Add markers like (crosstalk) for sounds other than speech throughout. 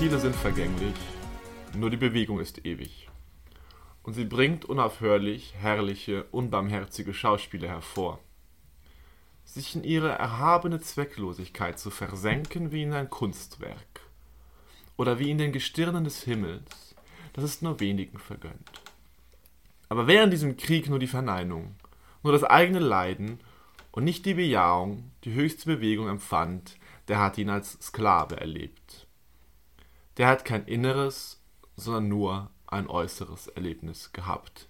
Ziele sind vergänglich, nur die Bewegung ist ewig. Und sie bringt unaufhörlich herrliche, unbarmherzige Schauspieler hervor. Sich in ihre erhabene Zwecklosigkeit zu versenken wie in ein Kunstwerk oder wie in den Gestirnen des Himmels, das ist nur wenigen vergönnt. Aber wer in diesem Krieg nur die Verneinung, nur das eigene Leiden und nicht die Bejahung, die höchste Bewegung empfand, der hat ihn als Sklave erlebt. Der hat kein inneres, sondern nur ein äußeres Erlebnis gehabt.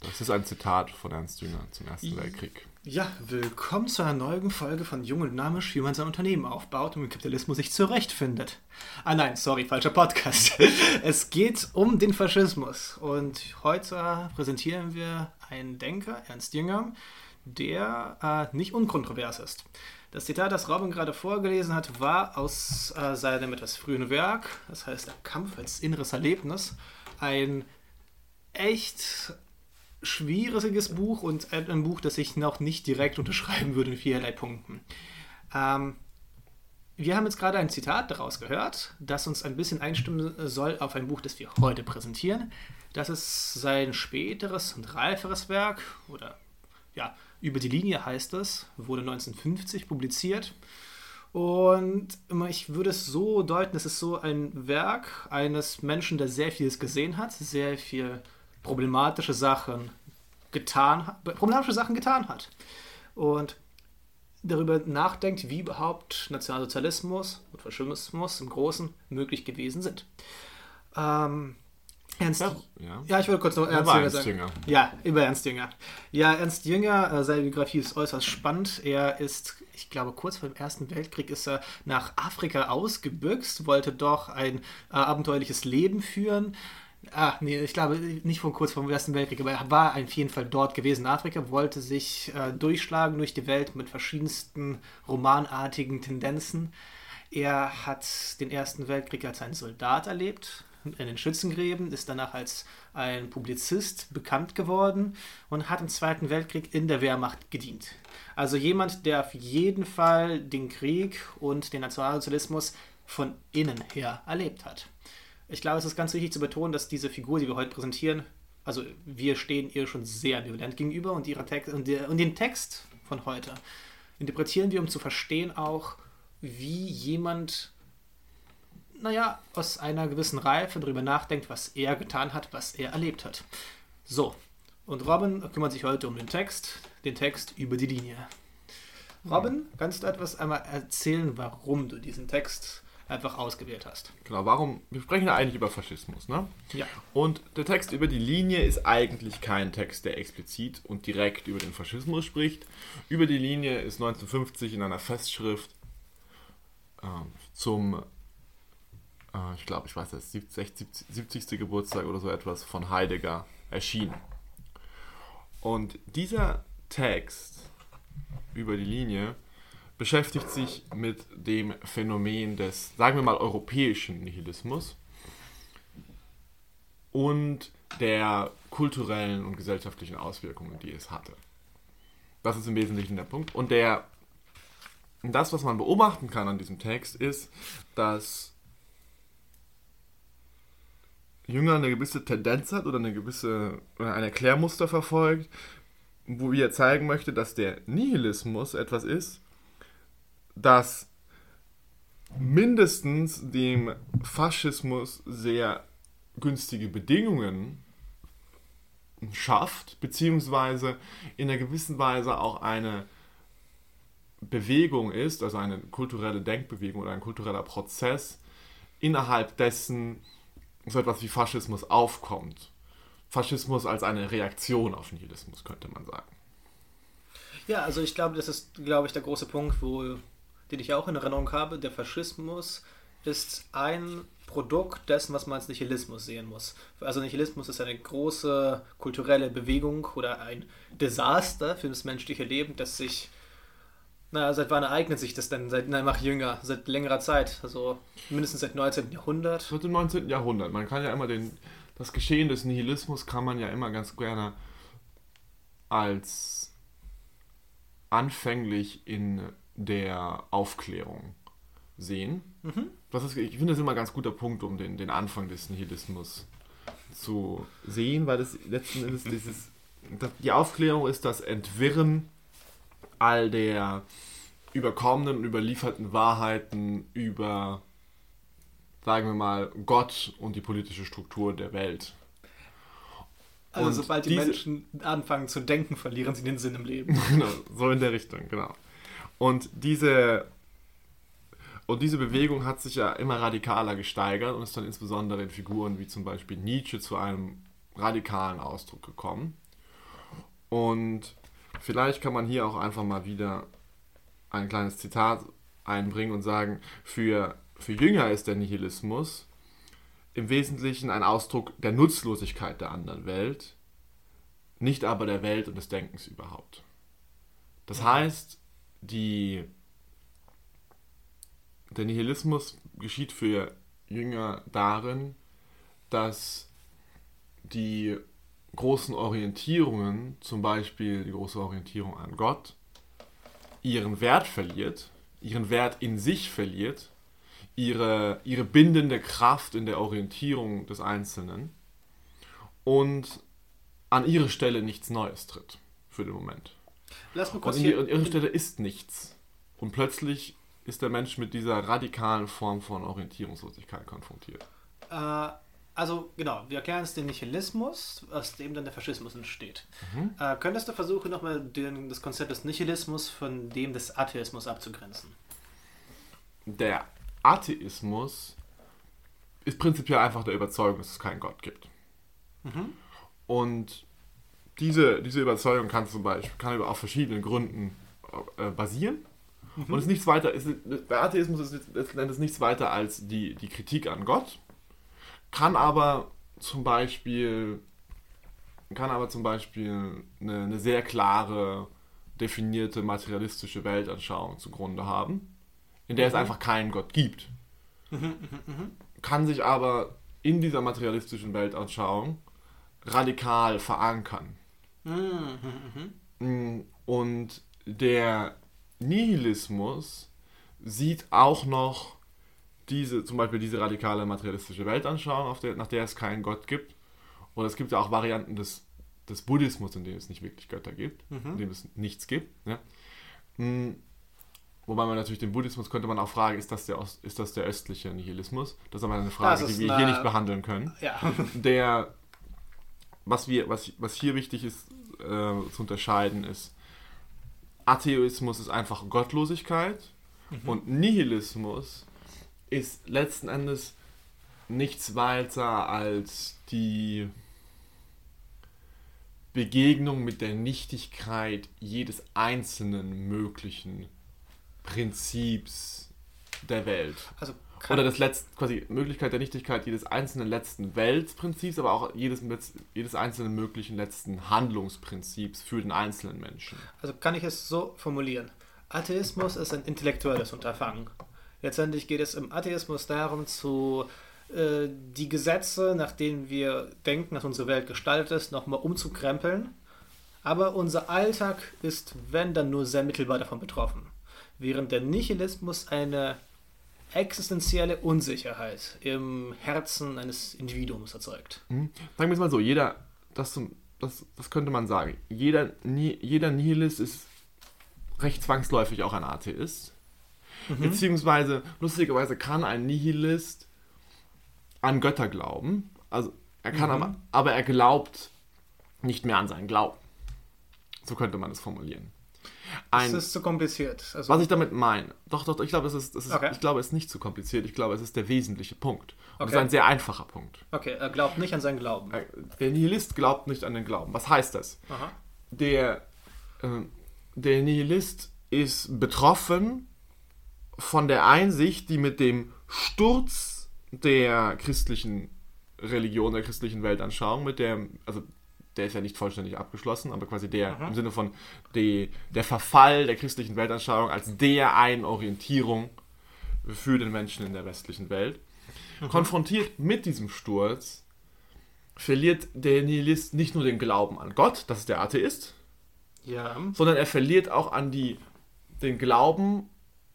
Das ist ein Zitat von Ernst Jünger zum Ersten Weltkrieg. Ja, willkommen zu einer neuen Folge von Jung und Dynamisch, wie man sein Unternehmen aufbaut und mit Kapitalismus sich zurechtfindet. Ah nein, sorry, falscher Podcast. (laughs) Es geht um den Faschismus und heute präsentieren wir einen Denker, Ernst Jünger, der äh, nicht unkontrovers ist. Das Zitat, das Robin gerade vorgelesen hat, war aus äh, seinem etwas frühen Werk, das heißt Der Kampf als inneres Erlebnis. Ein echt schwieriges Buch und ein Buch, das ich noch nicht direkt unterschreiben würde in vielerlei Punkten. Ähm, wir haben jetzt gerade ein Zitat daraus gehört, das uns ein bisschen einstimmen soll auf ein Buch, das wir heute präsentieren. Das ist sein späteres und reiferes Werk oder ja, über die Linie heißt es, wurde 1950 publiziert. Und ich würde es so deuten, es ist so ein Werk eines Menschen, der sehr vieles gesehen hat, sehr viel problematische Sachen getan hat, problematische Sachen getan hat. Und darüber nachdenkt, wie überhaupt Nationalsozialismus und Faschismus im Großen möglich gewesen sind. Ähm, Ernst, ja, ja. ich wollte kurz noch Ernst, Jünger Ernst sagen. Jünger. Ja, über Ernst Jünger. Ja, Ernst Jünger, äh, seine Biografie ist äußerst spannend. Er ist, ich glaube, kurz vor dem Ersten Weltkrieg ist er nach Afrika ausgebüxt, wollte doch ein äh, abenteuerliches Leben führen. Ah, nee, ich glaube nicht von kurz vor dem Ersten Weltkrieg, aber er war auf jeden Fall dort gewesen in Afrika, wollte sich äh, durchschlagen durch die Welt mit verschiedensten romanartigen Tendenzen. Er hat den Ersten Weltkrieg als ein Soldat erlebt, in den Schützengräben, ist danach als ein Publizist bekannt geworden und hat im Zweiten Weltkrieg in der Wehrmacht gedient. Also jemand, der auf jeden Fall den Krieg und den Nationalsozialismus von innen her erlebt hat. Ich glaube, es ist ganz wichtig zu betonen, dass diese Figur, die wir heute präsentieren, also wir stehen ihr schon sehr ambivalent gegenüber und, ihre Text, und, der, und den Text von heute interpretieren wir, um zu verstehen auch, wie jemand naja, aus einer gewissen Reife darüber nachdenkt, was er getan hat, was er erlebt hat. So, und Robin kümmert sich heute um den Text, den Text über die Linie. Robin, kannst du etwas einmal erzählen, warum du diesen Text einfach ausgewählt hast? Genau, warum? Wir sprechen ja eigentlich über Faschismus, ne? Ja. Und der Text über die Linie ist eigentlich kein Text, der explizit und direkt über den Faschismus spricht. Über die Linie ist 1950 in einer Festschrift äh, zum äh, ich glaube, ich weiß das, 70, 70. Geburtstag oder so etwas von Heidegger erschienen. Und dieser Text über die Linie beschäftigt sich mit dem Phänomen des, sagen wir mal, europäischen Nihilismus und der kulturellen und gesellschaftlichen Auswirkungen, die es hatte. Das ist im Wesentlichen der Punkt. Und der, das, was man beobachten kann an diesem Text, ist, dass Jünger eine gewisse Tendenz hat oder eine gewisse oder ein Erklärmuster verfolgt, wo er zeigen möchte, dass der Nihilismus etwas ist, das mindestens dem Faschismus sehr günstige Bedingungen schafft, beziehungsweise in einer gewissen Weise auch eine Bewegung ist, also eine kulturelle Denkbewegung oder ein kultureller Prozess, innerhalb dessen so etwas wie Faschismus aufkommt. Faschismus als eine Reaktion auf Nihilismus, könnte man sagen. Ja, also ich glaube, das ist, glaube ich, der große Punkt, wo den ich auch in Erinnerung habe, der Faschismus ist ein Produkt dessen, was man als Nihilismus sehen muss. Also Nihilismus ist eine große kulturelle Bewegung oder ein Desaster für das menschliche Leben, das sich, naja, seit wann ereignet sich das denn? Seit, nein, mach jünger, seit längerer Zeit, also mindestens seit 19. Jahrhundert. Seit dem 19. Jahrhundert. Man kann ja immer den, das Geschehen des Nihilismus kann man ja immer ganz gerne als anfänglich in der Aufklärung sehen. Mhm. Das ist, ich finde das immer ein ganz guter Punkt, um den, den Anfang des Nihilismus zu sehen, weil das letzten Endes dieses, die Aufklärung ist das Entwirren all der überkommenen und überlieferten Wahrheiten über, sagen wir mal, Gott und die politische Struktur der Welt. Also und sobald die diese, Menschen anfangen zu denken, verlieren sie den Sinn im Leben. (laughs) genau, so in der Richtung, genau. Und diese und diese Bewegung hat sich ja immer radikaler gesteigert und ist dann insbesondere in Figuren wie zum Beispiel Nietzsche zu einem radikalen Ausdruck gekommen. Und vielleicht kann man hier auch einfach mal wieder ein kleines Zitat einbringen und sagen, für, für Jünger ist der Nihilismus im Wesentlichen ein Ausdruck der Nutzlosigkeit der anderen Welt, nicht aber der Welt und des Denkens überhaupt. Das heißt, die der Nihilismus geschieht für Jünger darin, dass die großen Orientierungen, zum Beispiel die große Orientierung an Gott, ihren Wert verliert, ihren Wert in sich verliert, ihre, ihre bindende Kraft in der Orientierung des Einzelnen und an ihre Stelle nichts Neues tritt für den Moment. Lass mal kurz und, und ihre Stelle ist nichts. Und plötzlich ist der Mensch mit dieser radikalen Form von Orientierungslosigkeit konfrontiert? Äh, also genau, wir erklären es den Nihilismus, aus dem dann der Faschismus entsteht. Mhm. Äh, könntest du versuchen, nochmal das Konzept des Nihilismus von dem des Atheismus abzugrenzen? Der Atheismus ist prinzipiell einfach der Überzeugung, dass es keinen Gott gibt. Mhm. Und diese, diese Überzeugung kann zum Beispiel kann auf verschiedenen Gründen äh, basieren. Mhm. Und ist nichts weiter, ist, der Atheismus ist letzten Endes nichts weiter als die, die Kritik an Gott, kann aber zum Beispiel, kann aber zum Beispiel eine, eine sehr klare, definierte materialistische Weltanschauung zugrunde haben, in der mhm. es einfach keinen Gott gibt. Mhm, mhm, mhm, kann sich aber in dieser materialistischen Weltanschauung radikal verankern. Mhm, Und der Nihilismus sieht auch noch diese, zum Beispiel diese radikale materialistische Weltanschauung, der, nach der es keinen Gott gibt. Und es gibt ja auch Varianten des, des Buddhismus, in denen es nicht wirklich Götter gibt, mhm. in denen es nichts gibt. Ja. Hm, wobei man natürlich den Buddhismus könnte man auch fragen, ist das der, ist das der östliche Nihilismus? Das ist aber eine Frage, die wir eine, hier nicht behandeln können. Ja. (laughs) Der, was, wir, was, was hier wichtig ist äh, zu unterscheiden, ist, Atheismus ist einfach Gottlosigkeit mhm. und Nihilismus ist letzten Endes nichts weiter als die Begegnung mit der Nichtigkeit jedes einzelnen möglichen Prinzips der Welt. Also oder das letzte, quasi Möglichkeit der Nichtigkeit jedes einzelnen letzten Weltprinzips, aber auch jedes, jedes einzelnen möglichen letzten Handlungsprinzips für den einzelnen Menschen. Also kann ich es so formulieren. Atheismus ist ein intellektuelles Unterfangen. Letztendlich geht es im Atheismus darum, zu äh, die Gesetze, nach denen wir denken, dass unsere Welt gestaltet ist, nochmal umzukrempeln. Aber unser Alltag ist, wenn dann nur sehr mittelbar davon betroffen. Während der Nihilismus eine existenzielle Unsicherheit im Herzen eines Individuums erzeugt. Mhm. Sagen wir es mal so, jeder, das, das, das könnte man sagen, jeder, jeder Nihilist ist recht zwangsläufig auch ein Atheist. Mhm. Beziehungsweise, lustigerweise kann ein Nihilist an Götter glauben. Also er kann mhm. aber, aber er glaubt nicht mehr an seinen Glauben. So könnte man es formulieren. Ein, das ist zu kompliziert. Also was ich damit meine, doch, doch, ich glaube, es ist, ist okay. ich glaube, es ist nicht zu kompliziert. Ich glaube, es ist der wesentliche Punkt. Und okay. es ist ein sehr einfacher Punkt. Okay, er glaubt nicht an seinen Glauben. Äh, der Nihilist glaubt nicht an den Glauben. Was heißt das? Aha. Der, äh, der Nihilist ist betroffen von der Einsicht, die mit dem Sturz der christlichen Religion, der christlichen Weltanschauung, mit der, also der ist ja nicht vollständig abgeschlossen, aber quasi der mhm. im Sinne von die, der Verfall der christlichen Weltanschauung als der einen Orientierung für den Menschen in der westlichen Welt. Mhm. Konfrontiert mit diesem Sturz verliert der Nihilist nicht nur den Glauben an Gott, das ist der Atheist, ja. sondern er verliert auch an die, den Glauben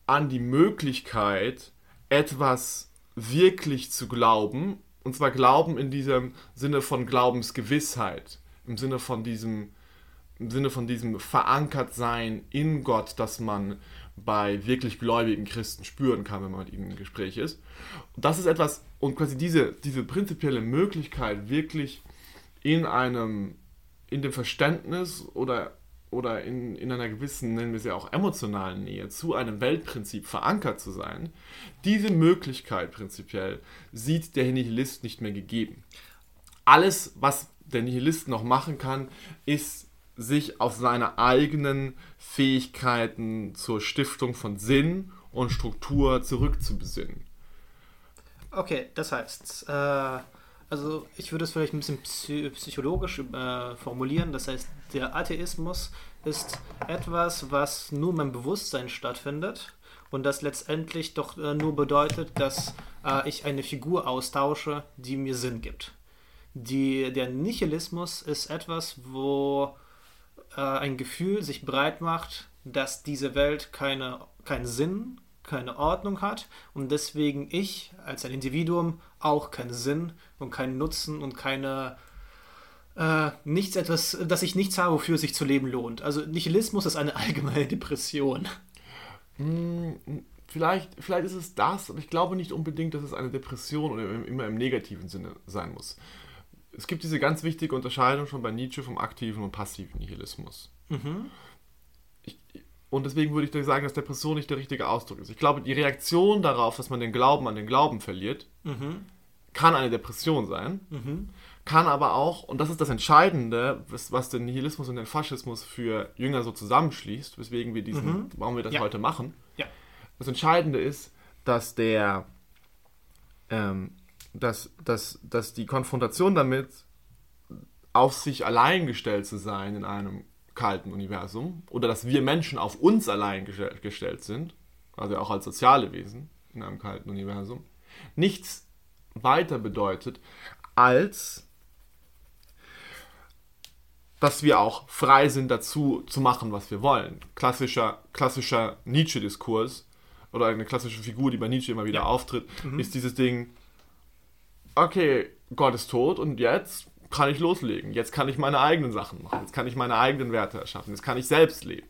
an die Möglichkeit, etwas wirklich zu glauben, und zwar Glauben in diesem Sinne von Glaubensgewissheit, im Sinne von diesem, im Sinne von diesem Verankertsein in Gott, das man bei wirklich gläubigen Christen spüren kann, wenn man mit ihnen im Gespräch ist. Und das ist etwas, und quasi diese, diese prinzipielle Möglichkeit, wirklich in einem, in dem Verständnis oder oder in, in einer gewissen, nennen wir sie auch emotionalen Nähe zu einem Weltprinzip verankert zu sein, diese Möglichkeit prinzipiell sieht der Nihilist nicht mehr gegeben. Alles, was der Nihilist noch machen kann, ist sich auf seine eigenen Fähigkeiten zur Stiftung von Sinn und Struktur zurückzubesinnen. Okay, das heißt, äh, also ich würde es vielleicht ein bisschen psychologisch äh, formulieren. Das heißt, der Atheismus ist etwas, was nur im Bewusstsein stattfindet und das letztendlich doch äh, nur bedeutet, dass äh, ich eine Figur austausche, die mir Sinn gibt. Die, der Nihilismus ist etwas, wo äh, ein Gefühl sich breit macht, dass diese Welt keine, keinen Sinn, keine Ordnung hat und deswegen ich als ein Individuum auch keinen Sinn und keinen Nutzen und keine äh, nichts etwas, dass ich nichts habe, wofür es sich zu leben lohnt. Also Nihilismus ist eine (laughs) allgemeine Depression. Hm, vielleicht, vielleicht ist es das, aber ich glaube nicht unbedingt, dass es eine Depression oder immer im negativen Sinne sein muss. Es gibt diese ganz wichtige Unterscheidung schon bei Nietzsche vom aktiven und passiven Nihilismus. Mhm. Und deswegen würde ich sagen, dass Depression nicht der richtige Ausdruck ist. Ich glaube, die Reaktion darauf, dass man den Glauben an den Glauben verliert, mhm. kann eine Depression sein, mhm. kann aber auch, und das ist das Entscheidende, was, was den Nihilismus und den Faschismus für Jünger so zusammenschließt, weswegen wir diesen, mhm. warum wir das ja. heute machen. Ja. Das Entscheidende ist, dass der, ähm, dass, dass, dass die Konfrontation damit, auf sich allein gestellt zu sein in einem kalten Universum oder dass wir Menschen auf uns allein gestellt sind, also auch als soziale Wesen in einem kalten Universum, nichts weiter bedeutet, als dass wir auch frei sind dazu zu machen, was wir wollen. Klassischer, klassischer Nietzsche-Diskurs oder eine klassische Figur, die bei Nietzsche immer wieder ja. auftritt, mhm. ist dieses Ding, okay, Gott ist tot und jetzt kann ich loslegen. Jetzt kann ich meine eigenen Sachen machen. Jetzt kann ich meine eigenen Werte erschaffen. Jetzt kann ich selbst leben.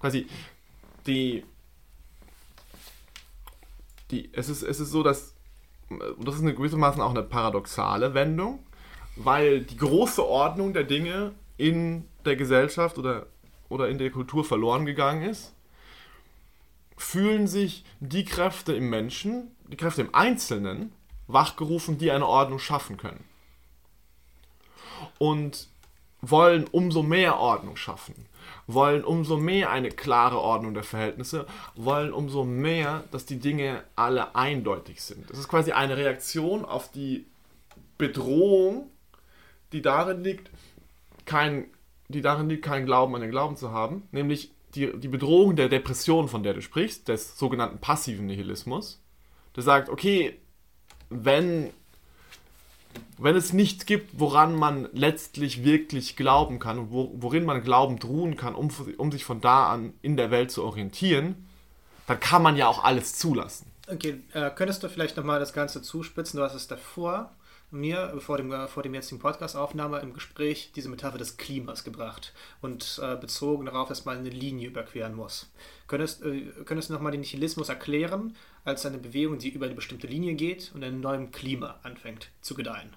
Quasi die, die es, ist, es ist so, dass das ist eine gewissermaßen auch eine paradoxale Wendung, weil die große Ordnung der Dinge in der Gesellschaft oder, oder in der Kultur verloren gegangen ist, fühlen sich die Kräfte im Menschen, die Kräfte im Einzelnen, wachgerufen, die eine Ordnung schaffen können und wollen umso mehr Ordnung schaffen, wollen umso mehr eine klare Ordnung der Verhältnisse, wollen umso mehr, dass die Dinge alle eindeutig sind. Das ist quasi eine Reaktion auf die Bedrohung, die darin liegt, kein, die darin liegt, keinen Glauben an den Glauben zu haben, nämlich die, die Bedrohung der Depression, von der du sprichst, des sogenannten passiven Nihilismus, der sagt, okay, wenn wenn es nichts gibt, woran man letztlich wirklich glauben kann und wo, worin man Glauben ruhen kann, um, um sich von da an in der Welt zu orientieren, dann kann man ja auch alles zulassen. Okay, äh, könntest du vielleicht nochmal das Ganze zuspitzen? Du hast es davor mir vor dem, äh, vor dem jetzigen Podcast-Aufnahme im Gespräch diese Metapher des Klimas gebracht und äh, bezogen darauf, dass man eine Linie überqueren muss. Könntest, äh, könntest du nochmal den Nihilismus erklären als eine Bewegung, die über eine bestimmte Linie geht und in einem neuen Klima anfängt zu gedeihen?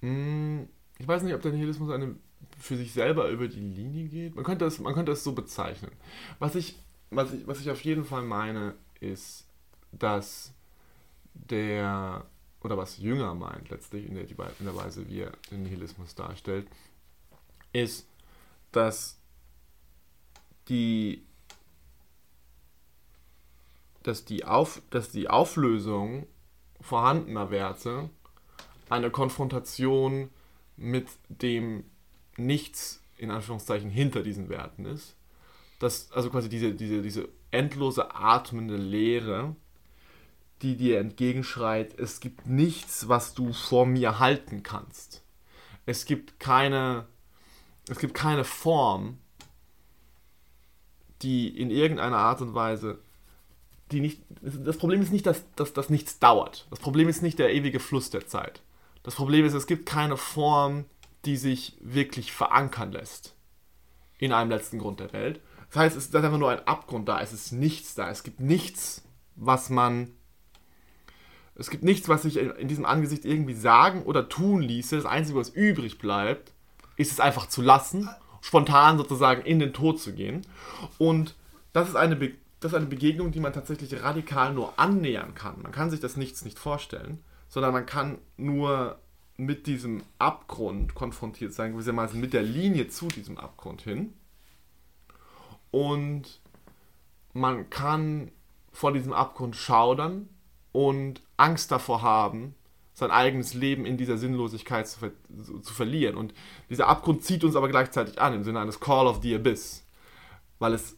Hm, ich weiß nicht, ob der Nihilismus eine für sich selber über die Linie geht. Man könnte es, man könnte es so bezeichnen. Was ich, was, ich, was ich auf jeden Fall meine, ist, dass der, oder was Jünger meint letztlich in der, in der Weise, wie er den Nihilismus darstellt, ist, dass die dass die, Auf, dass die Auflösung vorhandener Werte eine Konfrontation mit dem Nichts, in Anführungszeichen, hinter diesen Werten ist. Das, also quasi diese, diese, diese endlose atmende Leere, die dir entgegenschreit, es gibt nichts, was du vor mir halten kannst. Es gibt keine, es gibt keine Form, die in irgendeiner Art und Weise, die nicht, das Problem ist nicht, dass, dass, dass nichts dauert. Das Problem ist nicht der ewige Fluss der Zeit. Das Problem ist, es gibt keine Form, die sich wirklich verankern lässt in einem letzten Grund der Welt. Das heißt, es ist einfach nur ein Abgrund da, es ist nichts da, es gibt nichts, was man es gibt nichts, was sich in diesem Angesicht irgendwie sagen oder tun ließe. Das Einzige, was übrig bleibt, ist es einfach zu lassen, spontan sozusagen in den Tod zu gehen. Und das ist eine, Be das ist eine Begegnung, die man tatsächlich radikal nur annähern kann. Man kann sich das Nichts nicht vorstellen, sondern man kann nur mit diesem Abgrund konfrontiert sein, gewissermaßen mit der Linie zu diesem Abgrund hin. Und man kann vor diesem Abgrund schaudern und Angst davor haben, sein eigenes Leben in dieser Sinnlosigkeit zu, ver zu, verlieren. Und dieser Abgrund zieht uns aber gleichzeitig an, im Sinne eines Call of the Abyss, weil es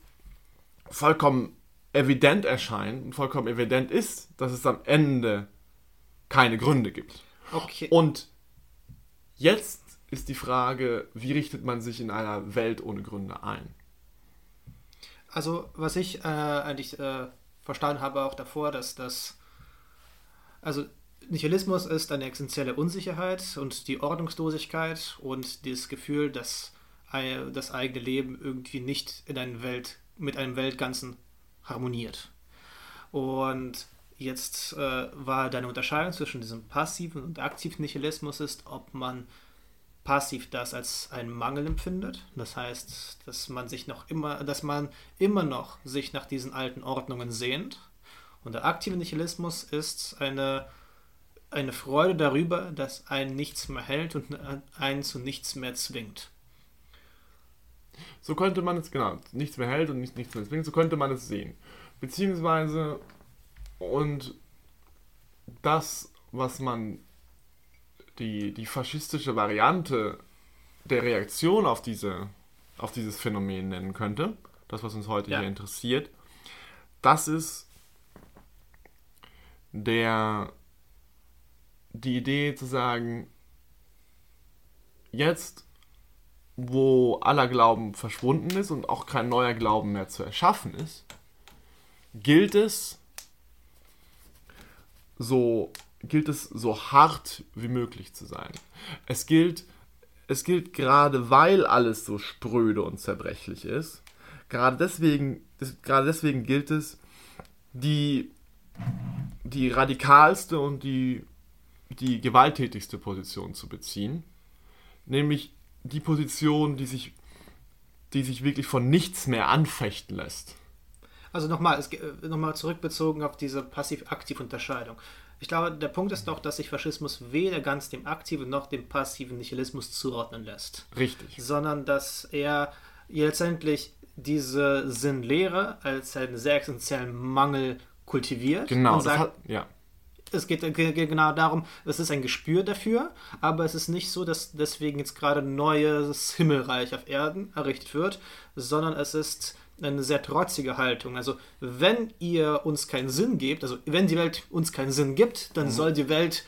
vollkommen evident erscheint und vollkommen evident ist, dass es am Ende keine Gründe gibt. Okay. Und jetzt ist die Frage, wie richtet man sich in einer Welt ohne Gründe ein? Also, was ich äh, eigentlich äh, verstanden habe auch davor, dass das also Nihilismus ist eine essentielle Unsicherheit und die Ordnungslosigkeit und das Gefühl, dass das eigene Leben irgendwie nicht in einer Welt, mit einem Weltganzen harmoniert. Und jetzt äh, war deine Unterscheidung zwischen diesem passiven und aktiven Nihilismus ist, ob man passiv das als einen Mangel empfindet. Das heißt, dass man sich noch immer, dass man immer noch sich nach diesen alten Ordnungen sehnt und der aktive Nihilismus ist eine, eine Freude darüber, dass einen nichts mehr hält und einen zu nichts mehr zwingt. So könnte man es, genau, nichts mehr hält und nicht, nichts mehr zwingt, so könnte man es sehen. Beziehungsweise, und das, was man die, die faschistische Variante der Reaktion auf, diese, auf dieses Phänomen nennen könnte, das, was uns heute ja. hier interessiert, das ist der die Idee zu sagen, jetzt, wo aller Glauben verschwunden ist und auch kein neuer Glauben mehr zu erschaffen ist, gilt es so gilt es so hart wie möglich zu sein. Es gilt es gilt gerade weil alles so spröde und zerbrechlich ist, gerade deswegen gerade deswegen gilt es die die radikalste und die, die gewalttätigste Position zu beziehen. Nämlich die Position, die sich, die sich wirklich von nichts mehr anfechten lässt. Also nochmal, äh, nochmal zurückbezogen auf diese passiv-aktiv-Unterscheidung. Ich glaube, der Punkt ist doch, dass sich Faschismus weder ganz dem aktiven noch dem passiven Nihilismus zuordnen lässt. Richtig. Sondern dass er letztendlich diese Sinnlehre als einen sehr essentiellen Mangel kultiviert. Genau, und sagt, hat, ja. Es geht, genau darum, es ist ein Gespür dafür, aber es ist nicht so, dass deswegen jetzt gerade ein neues Himmelreich auf Erden errichtet wird, sondern es ist eine sehr trotzige Haltung. Also, wenn ihr uns keinen Sinn gebt, also wenn die Welt uns keinen Sinn gibt, dann mhm. soll die Welt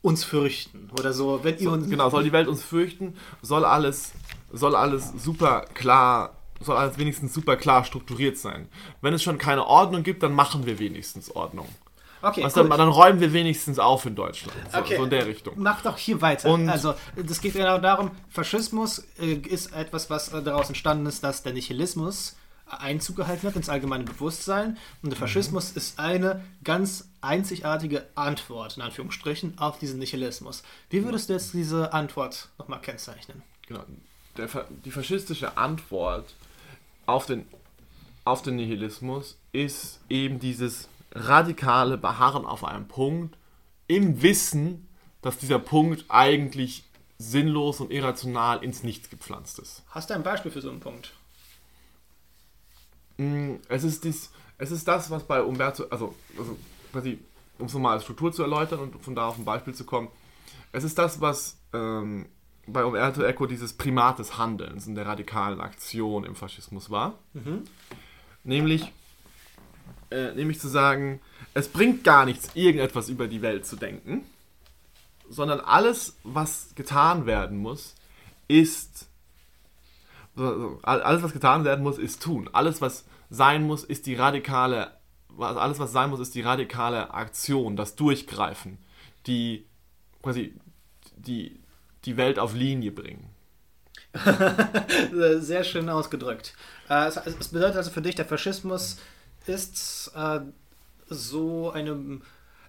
uns fürchten oder so. Wenn ihr uns genau, soll die Welt uns fürchten, soll alles, soll alles super klar soll alles wenigstens super klar strukturiert sein. Wenn es schon keine Ordnung gibt, dann machen wir wenigstens Ordnung. Okay, Was dann, dann, räumen wir wenigstens auf in Deutschland. So, okay. so in der Richtung. Mach doch hier weiter. Und also, das geht genau darum, Faschismus äh, ist etwas, was äh, daraus entstanden ist, dass der Nihilismus Einzug gehalten hat ins allgemeine Bewusstsein. Und der Faschismus mhm. ist eine ganz einzigartige Antwort, in Anführungsstrichen, auf diesen Nihilismus. Wie würdest du jetzt diese Antwort nochmal kennzeichnen? Genau. Der, die faschistische Antwort auf den, auf den Nihilismus ist eben dieses radikale Beharren auf einem Punkt im Wissen, dass dieser Punkt eigentlich sinnlos und irrational ins Nichts gepflanzt ist. Hast du ein Beispiel für so einen Punkt? Mm, es ist, dies, Es ist das, was bei Umberto, also, also quasi, um es nochmal als Struktur zu erläutern und von da auf ein Beispiel zu kommen, es ist das, was ähm, bei Umberto Eco dieses Primat des Handelns und der radikalen Aktion im Faschismus war. Nämlich, äh, nämlich zu sagen, es bringt gar nichts, irgendetwas über die Welt zu denken, sondern alles, was getan werden muss, ist alles, was getan werden muss, ist tun. Alles, was sein muss, ist die radikale, alles, was sein muss, ist die radikale Aktion, das Durchgreifen, die quasi die, die Welt auf Linie bringen. (laughs) Sehr schön ausgedrückt. Äh, es, bedeutet also für dich, der Faschismus ist äh, so eine.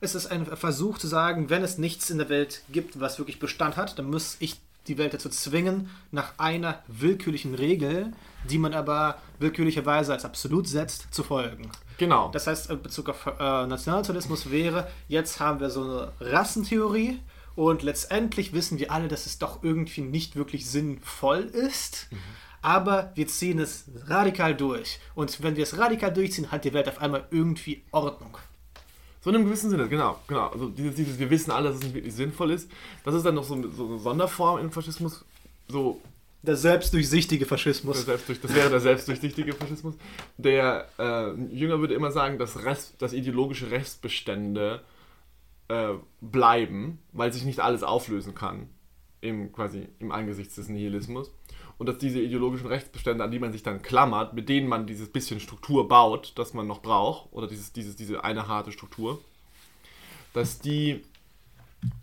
Es ist ein Versuch zu sagen, wenn es nichts in der Welt gibt, was wirklich Bestand hat, dann muss ich die Welt dazu zwingen, nach einer willkürlichen Regel, die man aber willkürlicherweise als absolut setzt, zu folgen. Genau. Das heißt, in Bezug auf äh, Nationalsozialismus wäre, jetzt haben wir so eine Rassentheorie und letztendlich wissen wir alle, dass es doch irgendwie nicht wirklich sinnvoll ist. Mhm. Aber wir ziehen es radikal durch. Und wenn wir es radikal durchziehen, hat die Welt auf einmal irgendwie Ordnung. So in einem gewissen Sinne, genau. genau. Also dieses, dieses, wir wissen alle, dass es nicht wirklich sinnvoll ist. Das ist dann noch so, so eine Sonderform im Faschismus. So der selbstdurchsichtige Faschismus. Der selbstdurch, das wäre der selbstdurchsichtige Faschismus. Der äh, Jünger würde immer sagen, dass, Rest, dass ideologische Restbestände äh, bleiben, weil sich nicht alles auflösen kann im, quasi im Angesichts des Nihilismus. Und dass diese ideologischen Rechtsbestände, an die man sich dann klammert, mit denen man dieses bisschen Struktur baut, das man noch braucht, oder dieses, dieses, diese eine harte Struktur, dass die,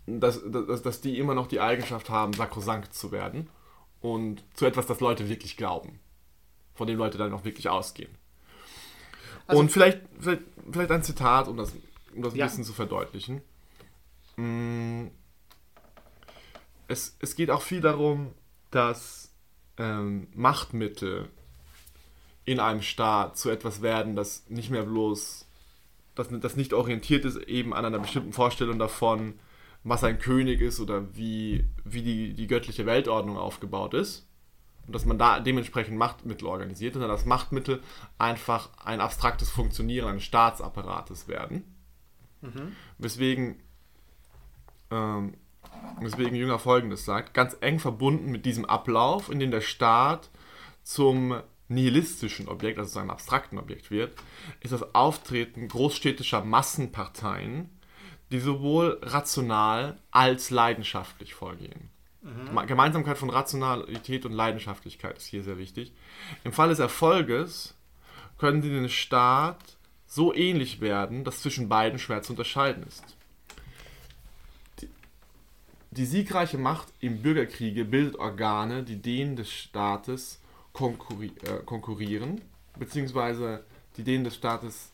dass, dass, dass die immer noch die Eigenschaft haben, sakrosankt zu werden und zu etwas, das Leute wirklich glauben, von dem Leute dann auch wirklich ausgehen. Also, und vielleicht, vielleicht, vielleicht ein Zitat, um das, um das ein ja. bisschen zu verdeutlichen. Mm. Es, es geht auch viel darum, dass ähm, Machtmittel in einem Staat zu etwas werden, das nicht mehr bloß, das, das nicht orientiert ist eben an einer bestimmten Vorstellung davon, was ein König ist oder wie, wie die, die göttliche Weltordnung aufgebaut ist. Und dass man da dementsprechend Machtmittel organisiert, sondern dass Machtmittel einfach ein abstraktes Funktionieren eines Staatsapparates werden. Mhm. Weswegen, ähm, weswegen Jünger folgendes sagt: ganz eng verbunden mit diesem Ablauf, in dem der Staat zum nihilistischen Objekt, also zu einem abstrakten Objekt wird, ist das Auftreten großstädtischer Massenparteien, die sowohl rational als leidenschaftlich vorgehen. Mhm. Gemeinsamkeit von Rationalität und Leidenschaftlichkeit ist hier sehr wichtig. Im Fall des Erfolges können sie den Staat so ähnlich werden, dass zwischen beiden schwer zu unterscheiden ist. Die, siegreiche Macht im Bürgerkriege bildet Organe, die denen des Staates konkurri äh, konkurrieren, beziehungsweise die denen des Staates,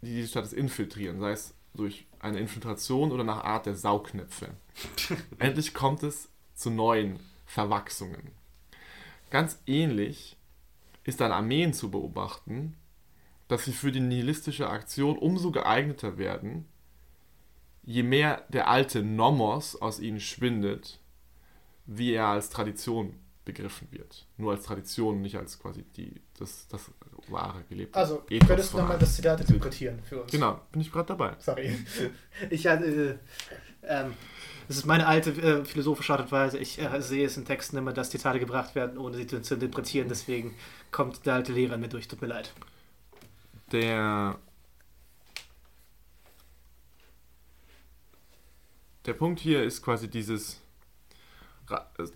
die dieses Staates infiltrieren, sei es durch eine Infiltration oder nach Art der Saugnäpfe. (laughs) Endlich kommt es zu neuen Verwachsungen. Ganz ähnlich ist an Armeen zu beobachten, dass sie für die nihilistische Aktion umso geeigneter werden, je mehr der alte Nomos aus ihnen schwindet, wie er als Tradition begriffen wird. Nur als Tradition, nicht als quasi die, das, das wahre gelebte Also, Ethos könntest du nochmal das Zitat interpretieren für uns? Genau, bin ich gerade dabei. Sorry. (laughs) Ich hatte. Äh, ähm, das ist meine alte äh, philosophische Art und Weise. Ich äh, sehe es in Texten immer, dass Zitate gebracht werden, ohne sie zu, zu interpretieren. Deswegen kommt der alte Lehrer mir durch. Tut mir leid. Der. Der Punkt hier ist quasi dieses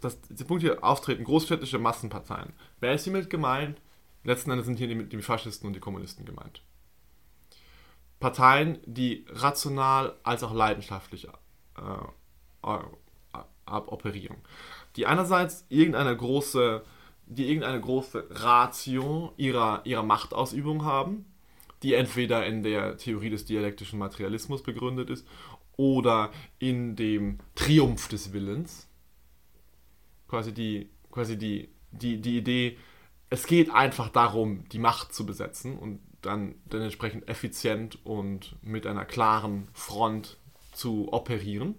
das, der Punkt hier auftreten großstädtische Massenparteien. Wer ist hiermit gemeint? Letzten Endes sind hier die, die Faschisten und die Kommunisten gemeint. Parteien, die rational als auch leidenschaftlich äh, operieren. Die einerseits irgendeine große, die irgendeine große Ratio ihrer, ihrer Machtausübung haben, die entweder in der Theorie des dialektischen Materialismus begründet ist oder in dem Triumph des Willens quasi die, quasi die, die, die Idee, es geht einfach darum, die Macht zu besetzen und dann, dann entsprechend effizient und mit einer klaren Front zu operieren.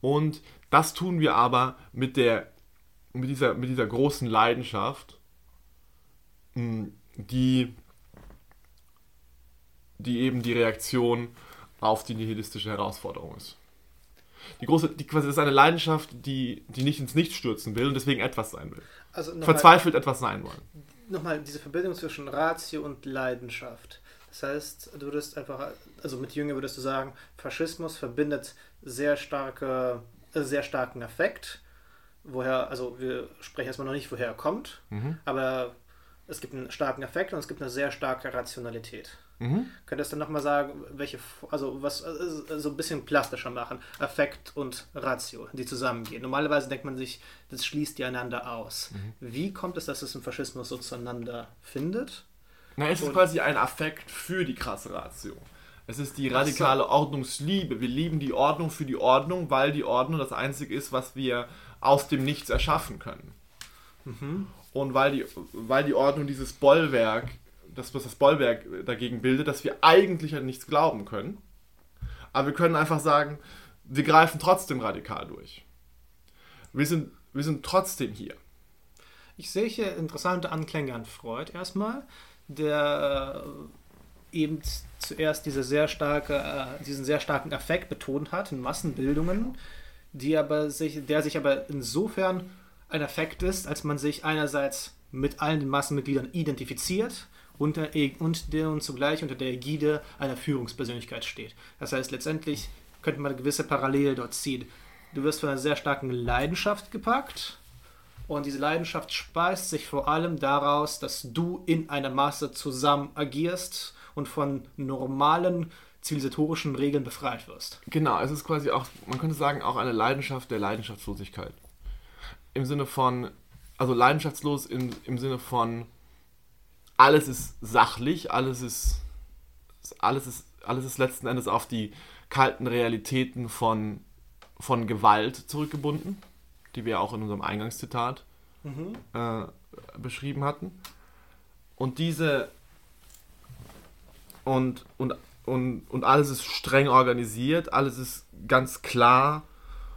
Und das tun wir aber mit, der, mit, dieser, mit dieser großen Leidenschaft, hm, die die eben die Reaktion auf die nihilistische Herausforderung ist. Die große, die quasi das ist eine Leidenschaft, die, die nicht ins Nichts stürzen will und deswegen etwas sein will. Also Verzweifelt etwas sein wollen. nochmal diese Verbindung zwischen Ratio und Leidenschaft. Das heißt, du würdest einfach, also mit Jünger würdest du sagen, Faschismus verbindet sehr starke, äh, sehr starken Affekt. Woher, also wir sprechen erstmal noch nicht, woher er kommt, aber es gibt einen starken Affekt und es gibt eine sehr starke Rationalität. Könntest du nochmal sagen, welche, also was, äh, so ein bisschen plastischer machen, Affekt und Ratio, die zusammengehen. Normalerweise denkt man sich, das schließt die einander aus. Wie kommt es, dass es im Faschismus so zueinander findet? Na, es ist Und- quasi ein Affekt für die krasse Ratio. Es ist die radikale Ordnungsliebe. Wir lieben die Ordnung für die Ordnung, weil die Ordnung das Einzige ist, was wir aus dem Nichts erschaffen können. Und weil die, weil die Ordnung dieses Bollwerk, das, was das Bollwerk dagegen bildet, dass wir eigentlich an nichts glauben können. Aber wir können einfach sagen, wir greifen trotzdem radikal durch. Wir sind, wir sind trotzdem hier. Ich sehe hier interessante Anklänge an Freud erstmal, der äh, eben zuerst diese sehr starke, äh, diesen sehr starken Affekt betont hat in Massenbildungen, die aber sich, der sich aber insofern ein Affekt ist, als man sich einerseits mit allen den Massenmitgliedern identifiziert unter, und der und zugleich unter der Ägide einer Führungspersönlichkeit steht. Das heißt, letztendlich könnte man eine gewisse Parallele dort ziehen. Du wirst von einer sehr starken Leidenschaft gepackt und diese Leidenschaft speist sich vor allem daraus, dass du in einer Masse zusammen agierst und von normalen zivilisatorischen Regeln befreit wirst. Genau, es ist quasi auch, man könnte sagen, auch eine Leidenschaft der Leidenschaftslosigkeit. Im Sinne von, also leidenschaftslos im, im Sinne von, alles ist sachlich, alles ist, alles ist, alles ist letzten Endes auf die kalten Realitäten von, von Gewalt zurückgebunden, die wir auch in unserem Eingangszitat äh, beschrieben hatten. Und diese und, und, und, und alles ist streng organisiert, alles ist ganz klar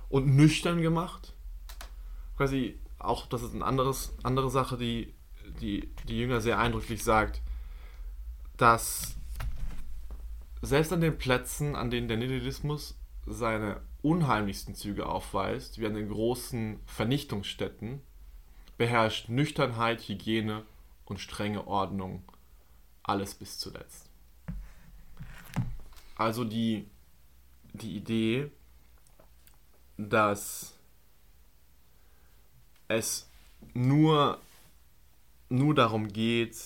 und nüchtern gemacht. Quasi auch, das ist eine anderes, andere Sache, die, die die Jünger sehr eindrücklich sagt, dass selbst an den Plätzen, an denen der Nihilismus seine unheimlichsten Züge aufweist, wie an den großen Vernichtungsstätten, beherrscht Nüchternheit, Hygiene und strenge Ordnung alles bis zuletzt. Also die, die Idee, dass es nur, nur darum geht,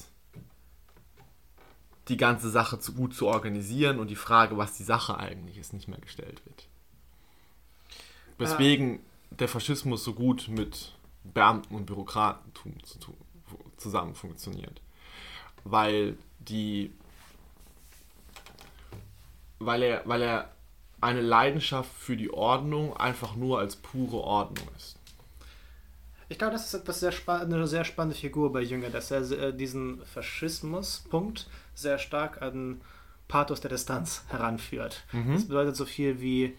die ganze Sache zu gut zu organisieren und die Frage, was die Sache eigentlich ist, nicht mehr gestellt wird. Weswegen der Faschismus so gut mit Beamten und Bürokratentum zusammen funktioniert. Weil die weil er, weil er eine Leidenschaft für die Ordnung einfach nur als pure Ordnung ist. Ich glaube, das ist etwas sehr eine sehr spannende Figur bei Jünger, dass er äh, diesen Faschismus-Punkt sehr stark an Pathos der Distanz heranführt. Das bedeutet so viel wie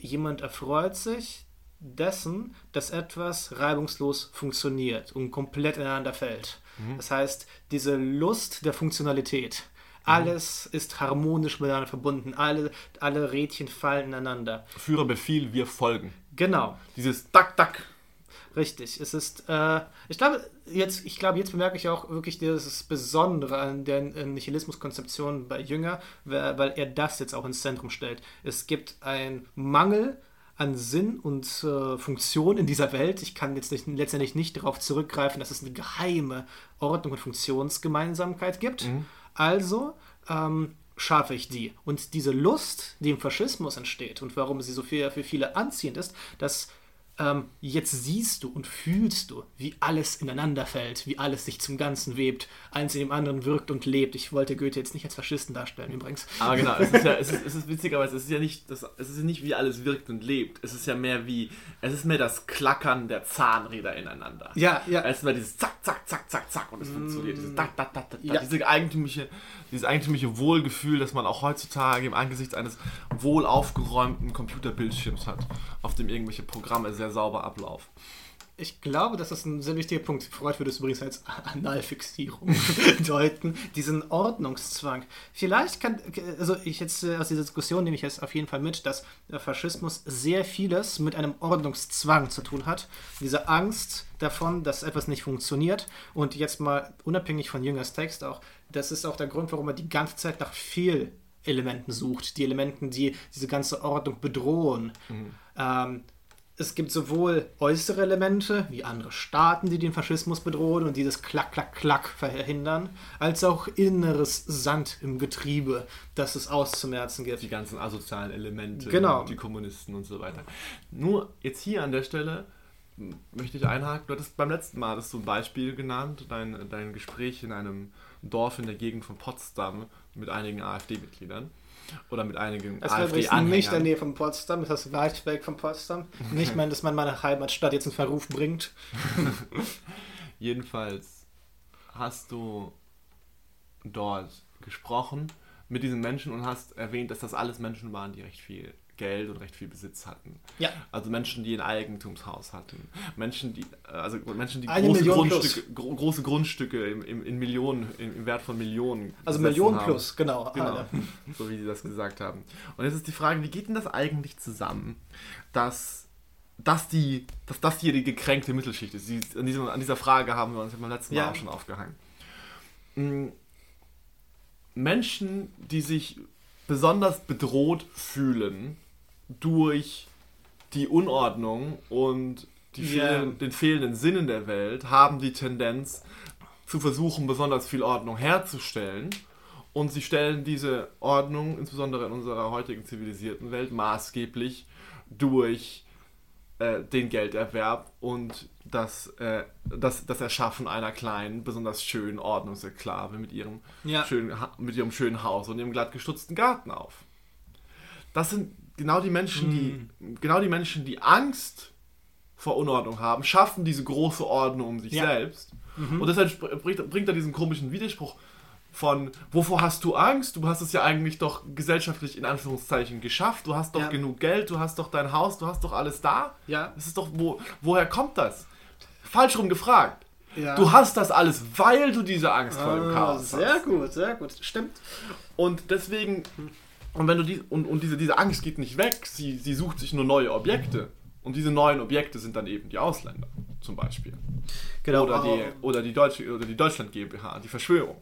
jemand erfreut sich dessen, dass etwas reibungslos funktioniert und komplett ineinander fällt. Das heißt, diese Lust der Funktionalität. Alles ist harmonisch miteinander verbunden. Alle, alle Rädchen fallen ineinander. Führer Befehl, wir folgen. Genau. Dieses Dack, Dack. Richtig, es ist, äh, ich glaube, jetzt, ich glaube, jetzt bemerke ich auch wirklich dieses Besondere an der Nihilismus-Konzeption bei Jünger, weil er das jetzt auch ins Zentrum stellt. Es gibt einen Mangel an Sinn und äh, Funktion in dieser Welt. Ich kann jetzt nicht, letztendlich nicht darauf zurückgreifen, dass es eine geheime Ordnung und Funktionsgemeinsamkeit gibt. Also ähm, schaffe ich die. Und diese Lust, die im Faschismus entsteht und warum sie so viel, für viele anziehend ist, dass ähm, jetzt siehst du und fühlst du, wie alles ineinander fällt, wie alles sich zum Ganzen webt, eins in dem anderen wirkt und lebt. Ich wollte Goethe jetzt nicht als Faschisten darstellen, übrigens. Aber genau, es ist ja, es ist, es ist (laughs) witzigerweise, es ist ja nicht, das, es ist nicht wie alles wirkt und lebt. Es ist ja mehr wie, es ist mehr das Klackern der Zahnräder ineinander. Ja, ja. Es ist mehr dieses Zack, Zack, Zack, Zack, Zack und es funktioniert. Dieses Dack, Dack, Dack, Ja. Diese eigentümliche, dieses eigentümliche Wohlgefühl, das man auch heutzutage im Angesicht eines wohl aufgeräumten Computerbildschirms hat, auf dem irgendwelche Programme sehr sauber ablaufen. Ich glaube, das ist ein sehr wichtiger Punkt. Freud würde es übrigens als (laughs) Analfixierung (laughs) deuten, diesen Ordnungszwang. Vielleicht kann, also ich jetzt äh, aus dieser Diskussion nehme ich jetzt auf jeden Fall mit, dass der Faschismus sehr vieles mit einem Ordnungszwang zu tun hat. Diese Angst davon, dass etwas nicht funktioniert. Und jetzt mal unabhängig von Jüngers Text auch, das ist auch der Grund, warum er die ganze Zeit nach Fehlelementen sucht. Die Elementen, die diese ganze Ordnung bedrohen. Mhm. Ähm, es gibt sowohl äußere Elemente, wie andere Staaten, die den Faschismus bedrohen und dieses Klack, Klack, Klack verhindern, als auch inneres Sand im Getriebe, das es auszumerzen gibt. Die ganzen asozialen Elemente, genau. die Kommunisten und so weiter. Nur jetzt hier an der Stelle möchte ich einhaken. Du hattest beim letzten Mal das so ein Beispiel genannt, dein, dein Gespräch in einem Dorf in der Gegend von Potsdam mit einigen AfD-Mitgliedern. Oder mit einigen Es war übrigens nicht in der Nähe von Potsdam, das ist weit weg von Potsdam. (laughs) Nicht mal, dass man meine Heimatstadt jetzt in Verruf bringt. (laughs) Jedenfalls hast du dort gesprochen mit diesen Menschen und hast erwähnt, dass das alles Menschen waren, die recht viel Geld und recht viel Besitz hatten. Ja. Also Menschen, die ein Eigentumshaus hatten. Menschen, die, also Menschen, die große Grundstücke, gro große Grundstücke im, im, in Millionen, im, im, Wert von Millionen. Also Millionen haben. plus, genau. genau. Ah, (laughs) so wie sie das gesagt haben. Und jetzt ist die Frage, wie geht denn das eigentlich zusammen, dass dass die, dass das hier die gekränkte Mittelschicht ist. an, diesem, an dieser Frage haben wir uns beim letzten Mal ja. auch schon aufgehangen. Hm. Menschen, die sich besonders bedroht fühlen durch die Unordnung und yeah. den fehlenden Sinn in der Welt, haben die Tendenz zu versuchen, besonders viel Ordnung herzustellen. Und sie stellen diese Ordnung, insbesondere in unserer heutigen zivilisierten Welt, maßgeblich durch äh, den Gelderwerb und das, äh, das, das Erschaffen einer kleinen, besonders schönen Ordnungsenklave mit ihrem, ja. schönen, mit ihrem schönen Haus und ihrem glatt gestutzten Garten auf. Das sind genau die Menschen, die, hm. genau die Menschen, die Angst vor Unordnung haben, schaffen diese große Ordnung um sich ja. selbst. Mhm. Und deshalb bringt, bringt er diesen komischen Widerspruch von, wovor hast du Angst? Du hast es ja eigentlich doch gesellschaftlich in Anführungszeichen geschafft. Du hast doch ja. genug Geld, du hast doch dein Haus, du hast doch alles da. Ja. Das ist doch, wo, woher kommt das? Falsch rum gefragt. Ja. Du hast das alles, weil du diese Angst vor dem ah, Chaos sehr hast. Sehr gut, sehr gut. Stimmt. Und deswegen, und wenn du die, und, und diese, diese Angst geht nicht weg, sie, sie sucht sich nur neue Objekte. Und diese neuen Objekte sind dann eben die Ausländer, zum Beispiel. Genau. Oder die, oder die, Deutsche, oder die Deutschland GmbH, die Verschwörung.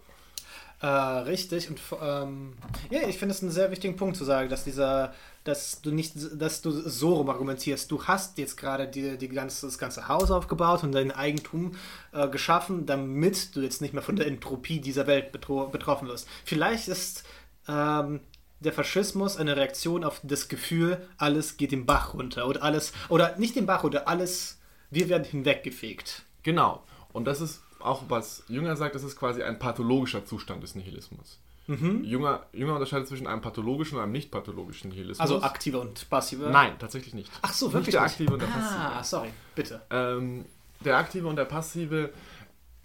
Äh, richtig. Und ähm, ja, ich finde es einen sehr wichtigen Punkt zu sagen, dass dieser, dass du nicht, dass du so rum argumentierst. Du hast jetzt gerade die, die ganze, das ganze Haus aufgebaut und dein Eigentum äh, geschaffen, damit du jetzt nicht mehr von der Entropie dieser Welt betroffen wirst. Vielleicht ist ähm, der Faschismus eine Reaktion auf das Gefühl, alles geht den Bach runter oder alles, oder nicht den Bach runter, alles, wir werden hinweggefegt. Genau. Und das ist auch was Jünger sagt, das ist quasi ein pathologischer Zustand des Nihilismus. Mhm. Jünger, Jünger unterscheidet zwischen einem pathologischen und einem nicht pathologischen Nihilismus. Also aktive und passive? Nein, tatsächlich nicht. Ach so, wirklich? Nicht der aktive und der passive. Ah, sorry, bitte. Ähm, der aktive und der passive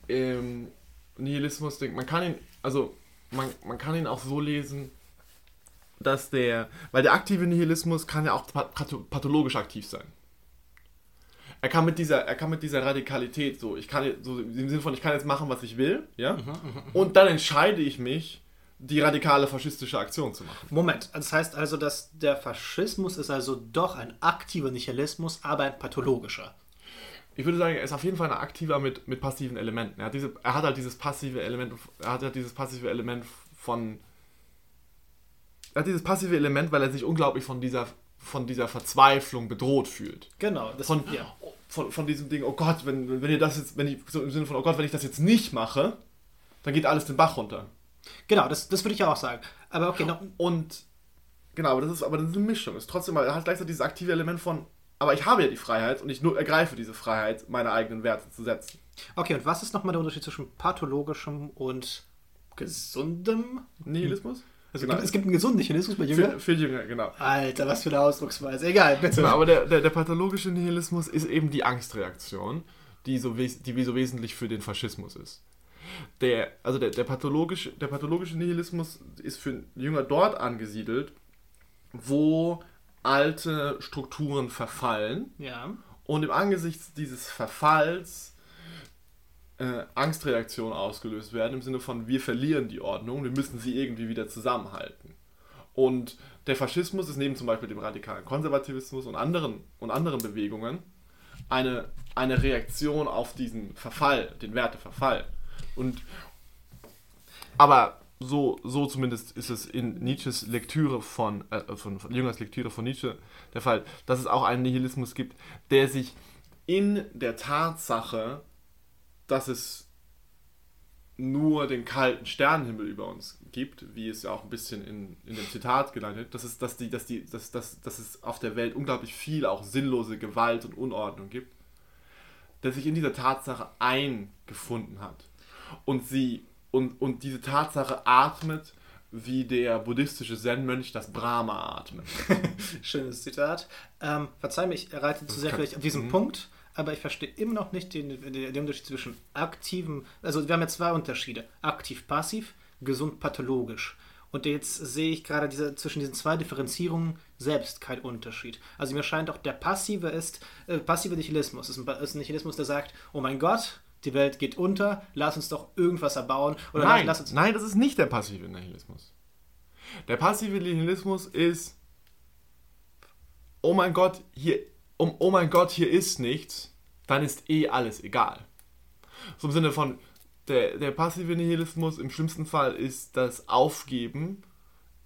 ähm, Nihilismus, man kann ihn, also man, man kann ihn auch so lesen, dass der, weil der aktive Nihilismus kann ja auch pathologisch aktiv sein er kann mit dieser, er kann mit dieser Radikalität so, ich kann so im Sinne von, ich kann jetzt machen, was ich will, ja, mhm, mhm, mhm. und dann entscheide ich mich, die radikale faschistische Aktion zu machen. Moment, das heißt also, dass der Faschismus ist also doch ein aktiver Nihilismus, aber ein pathologischer. Ich würde sagen, er ist auf jeden Fall ein aktiver mit, mit passiven Elementen. Er hat, diese, er hat halt dieses passive Element, er hat halt dieses passive Element von. Er hat dieses passive Element, weil er sich unglaublich von dieser, von dieser Verzweiflung bedroht fühlt. Genau. Das, von, ja von, von diesem Ding, oh Gott, wenn, wenn ihr das jetzt, wenn ich, so im Sinne von, oh Gott, wenn ich das jetzt nicht mache, dann geht alles den Bach runter. Genau, das, das würde ich auch sagen. Aber okay, noch. Und genau, aber das ist aber das ist eine Mischung. Ist trotzdem er hat gleichzeitig dieses aktive Element von, aber ich habe ja die Freiheit und ich nur ergreife diese Freiheit, meine eigenen Werte zu setzen. Okay, und was ist nochmal der Unterschied zwischen pathologischem und gesundem Nihilismus? Also genau. es gibt einen gesunden Nihilismus bei Jünger? Für, für Jünger, genau. Alter, was für eine Ausdrucksweise. Egal, bitte. Genau, aber der, der, der, pathologische Nihilismus ist eben die Angstreaktion, die so, die so wesentlich für den Faschismus ist. Der, also der, der, pathologische, der pathologische Nihilismus ist für Jünger dort angesiedelt, wo alte Strukturen verfallen ja. und im Angesicht dieses Verfalls äh, Angstreaktionen ausgelöst werden, im Sinne von, wir verlieren die Ordnung, wir müssen sie irgendwie wieder zusammenhalten. Und der Faschismus ist neben zum Beispiel dem radikalen Konservativismus und anderen, und anderen Bewegungen eine, eine Reaktion auf diesen Verfall, den Werteverfall. Und, aber so, so zumindest ist es in Nietzsches Lektüre von, äh, von, von Jüngers Lektüre von Nietzsche der Fall, dass es auch einen Nihilismus gibt, der sich in der Tatsache, dass es nur den kalten Sternenhimmel über uns gibt, wie es ja auch ein bisschen in, in dem Zitat geleitet, dass es, dass, die, dass, die, dass, dass, dass es auf der Welt unglaublich viel auch sinnlose Gewalt und Unordnung gibt, der sich in dieser Tatsache eingefunden hat und sie und, und diese Tatsache atmet, wie der buddhistische Zen-Mönch das Brahma atmet. (laughs) Schönes Zitat. Ähm, verzeih mir, ich reite zu sehr vielleicht auf diesen mhm. Punkt, aber ich verstehe immer noch nicht den, den, Unterschied zwischen aktiven, also wir haben ja zwei Unterschiede, aktiv-passiv, gesund-pathologisch. Und jetzt sehe ich gerade diese, zwischen diesen zwei Differenzierungen selbst keinen Unterschied. Also mir scheint auch der passive ist, äh, passive Nihilismus ist ein, ist ein Nihilismus, der sagt, oh mein Gott, die Welt geht unter, lass uns doch irgendwas erbauen. Oder nein, lass uns nein, das ist nicht der passive Nihilismus. Der passive Nihilismus ist, oh mein Gott, hier, um, oh mein Gott, hier ist nichts, dann ist eh alles egal. So im Sinne von, der, der passive Nihilismus im schlimmsten Fall ist das Aufgeben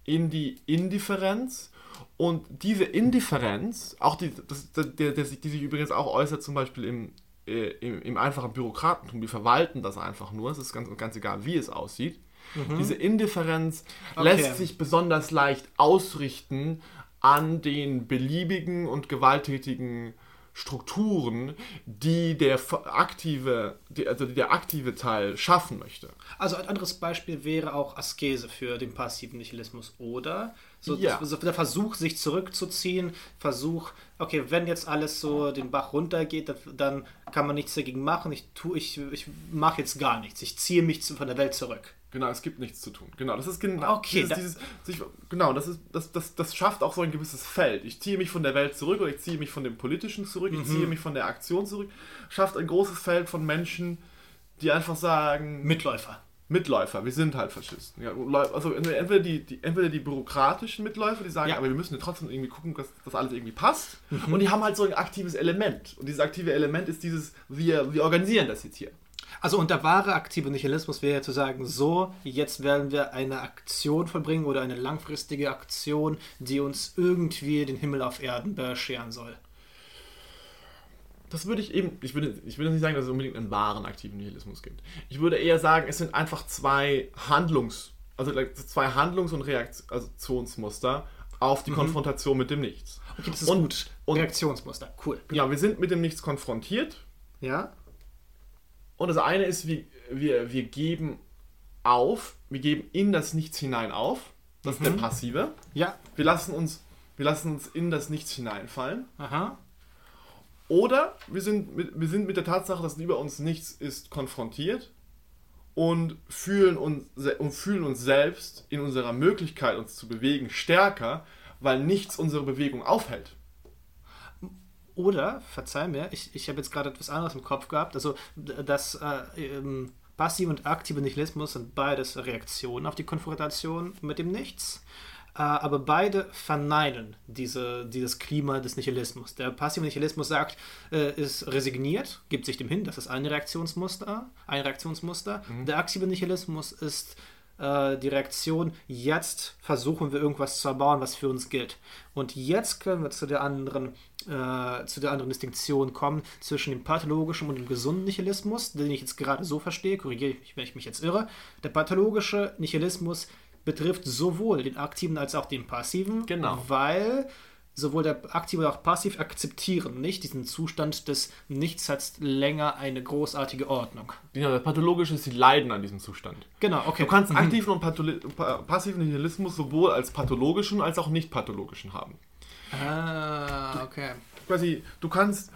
in die Indifferenz und diese Indifferenz, auch die, das, der, der, die sich übrigens auch äußert zum Beispiel im, äh, im, im, einfachen Bürokratentum, die verwalten das einfach nur, es ist ganz, ganz egal, wie es aussieht. Mhm. Diese Indifferenz okay. lässt sich besonders leicht ausrichten an den beliebigen und gewalttätigen Strukturen, die der aktive, die, also der aktive Teil schaffen möchte. Also ein anderes Beispiel wäre auch Askese für den passiven Nihilismus, oder? So, ja. so der Versuch, sich zurückzuziehen, Versuch, okay, wenn jetzt alles so den Bach runtergeht, dann kann man nichts dagegen machen. Ich tue, ich, ich mache jetzt gar nichts. Ich ziehe mich von der Welt zurück. Genau, es gibt nichts zu tun. Genau, das ist genau. Okay, dieses, dieses, sich, genau, das ist das, das, das schafft auch so ein gewisses Feld. Ich ziehe mich von der Welt zurück oder ich ziehe mich von dem Politischen zurück, mhm. ich ziehe mich von der Aktion zurück. Schafft ein großes Feld von Menschen, die einfach sagen. Mitläufer. Mitläufer, wir sind halt Faschisten. Ja, also entweder die, die, entweder die bürokratischen Mitläufer, die sagen, ja. aber wir müssen ja trotzdem irgendwie gucken, dass das alles irgendwie passt. Mhm. Und die haben halt so ein aktives Element. Und dieses aktive Element ist dieses, wir, wir organisieren das jetzt hier. Also und der wahre aktive Nihilismus wäre ja zu sagen, so, jetzt werden wir eine Aktion vollbringen oder eine langfristige Aktion, die uns irgendwie den Himmel auf Erden bescheren soll. Das würde ich eben, ich würde, ich würde nicht sagen, dass es unbedingt einen wahren aktiven Nihilismus gibt. Ich würde eher sagen, es sind einfach zwei Handlungs, also zwei Handlungs- und Reaktionsmuster auf die mhm. Konfrontation mit dem Nichts. Okay, das ist und, gut. Und, Reaktionsmuster, cool. Ja, wir sind mit dem Nichts konfrontiert. Ja. Und das eine ist, wir, wir, wir geben auf, wir geben in das Nichts hinein auf. Das mhm. ist der mhm. Passive. Ja. Wir lassen uns, wir lassen uns in das Nichts hineinfallen. Aha. Oder wir sind, mit, wir sind mit der Tatsache, dass über uns nichts ist, konfrontiert und fühlen uns, und fühlen uns selbst in unserer Möglichkeit, uns zu bewegen, stärker, weil nichts unsere Bewegung aufhält. Oder, verzeih mir, ich, ich habe jetzt gerade etwas anderes im Kopf gehabt. Also, das äh, ähm, passive und aktive Nihilismus sind beides Reaktionen auf die Konfrontation mit dem Nichts. Äh, aber beide verneinen diese, dieses Klima des Nihilismus. Der passive Nihilismus sagt, äh, ist resigniert, gibt sich dem hin, das ist ein Reaktionsmuster. Ein Reaktionsmuster. Mhm. Der aktive Nihilismus ist äh, die Reaktion, jetzt versuchen wir irgendwas zu erbauen, was für uns gilt. Und jetzt können wir zu der anderen, äh, zu der anderen Distinktion kommen zwischen dem pathologischen und dem gesunden Nihilismus, den ich jetzt gerade so verstehe, korrigiere ich, wenn ich mich jetzt irre. Der pathologische Nihilismus betrifft sowohl den aktiven als auch den passiven, genau. weil sowohl der aktive als auch passiv akzeptieren nicht diesen Zustand des Nichts hat länger eine großartige Ordnung. Genau, der pathologische ist, sie leiden an diesem Zustand. Genau, okay. Du kannst mhm. aktiven und passiven Nihilismus sowohl als pathologischen als auch nicht pathologischen haben. Ah, okay. quasi, du kannst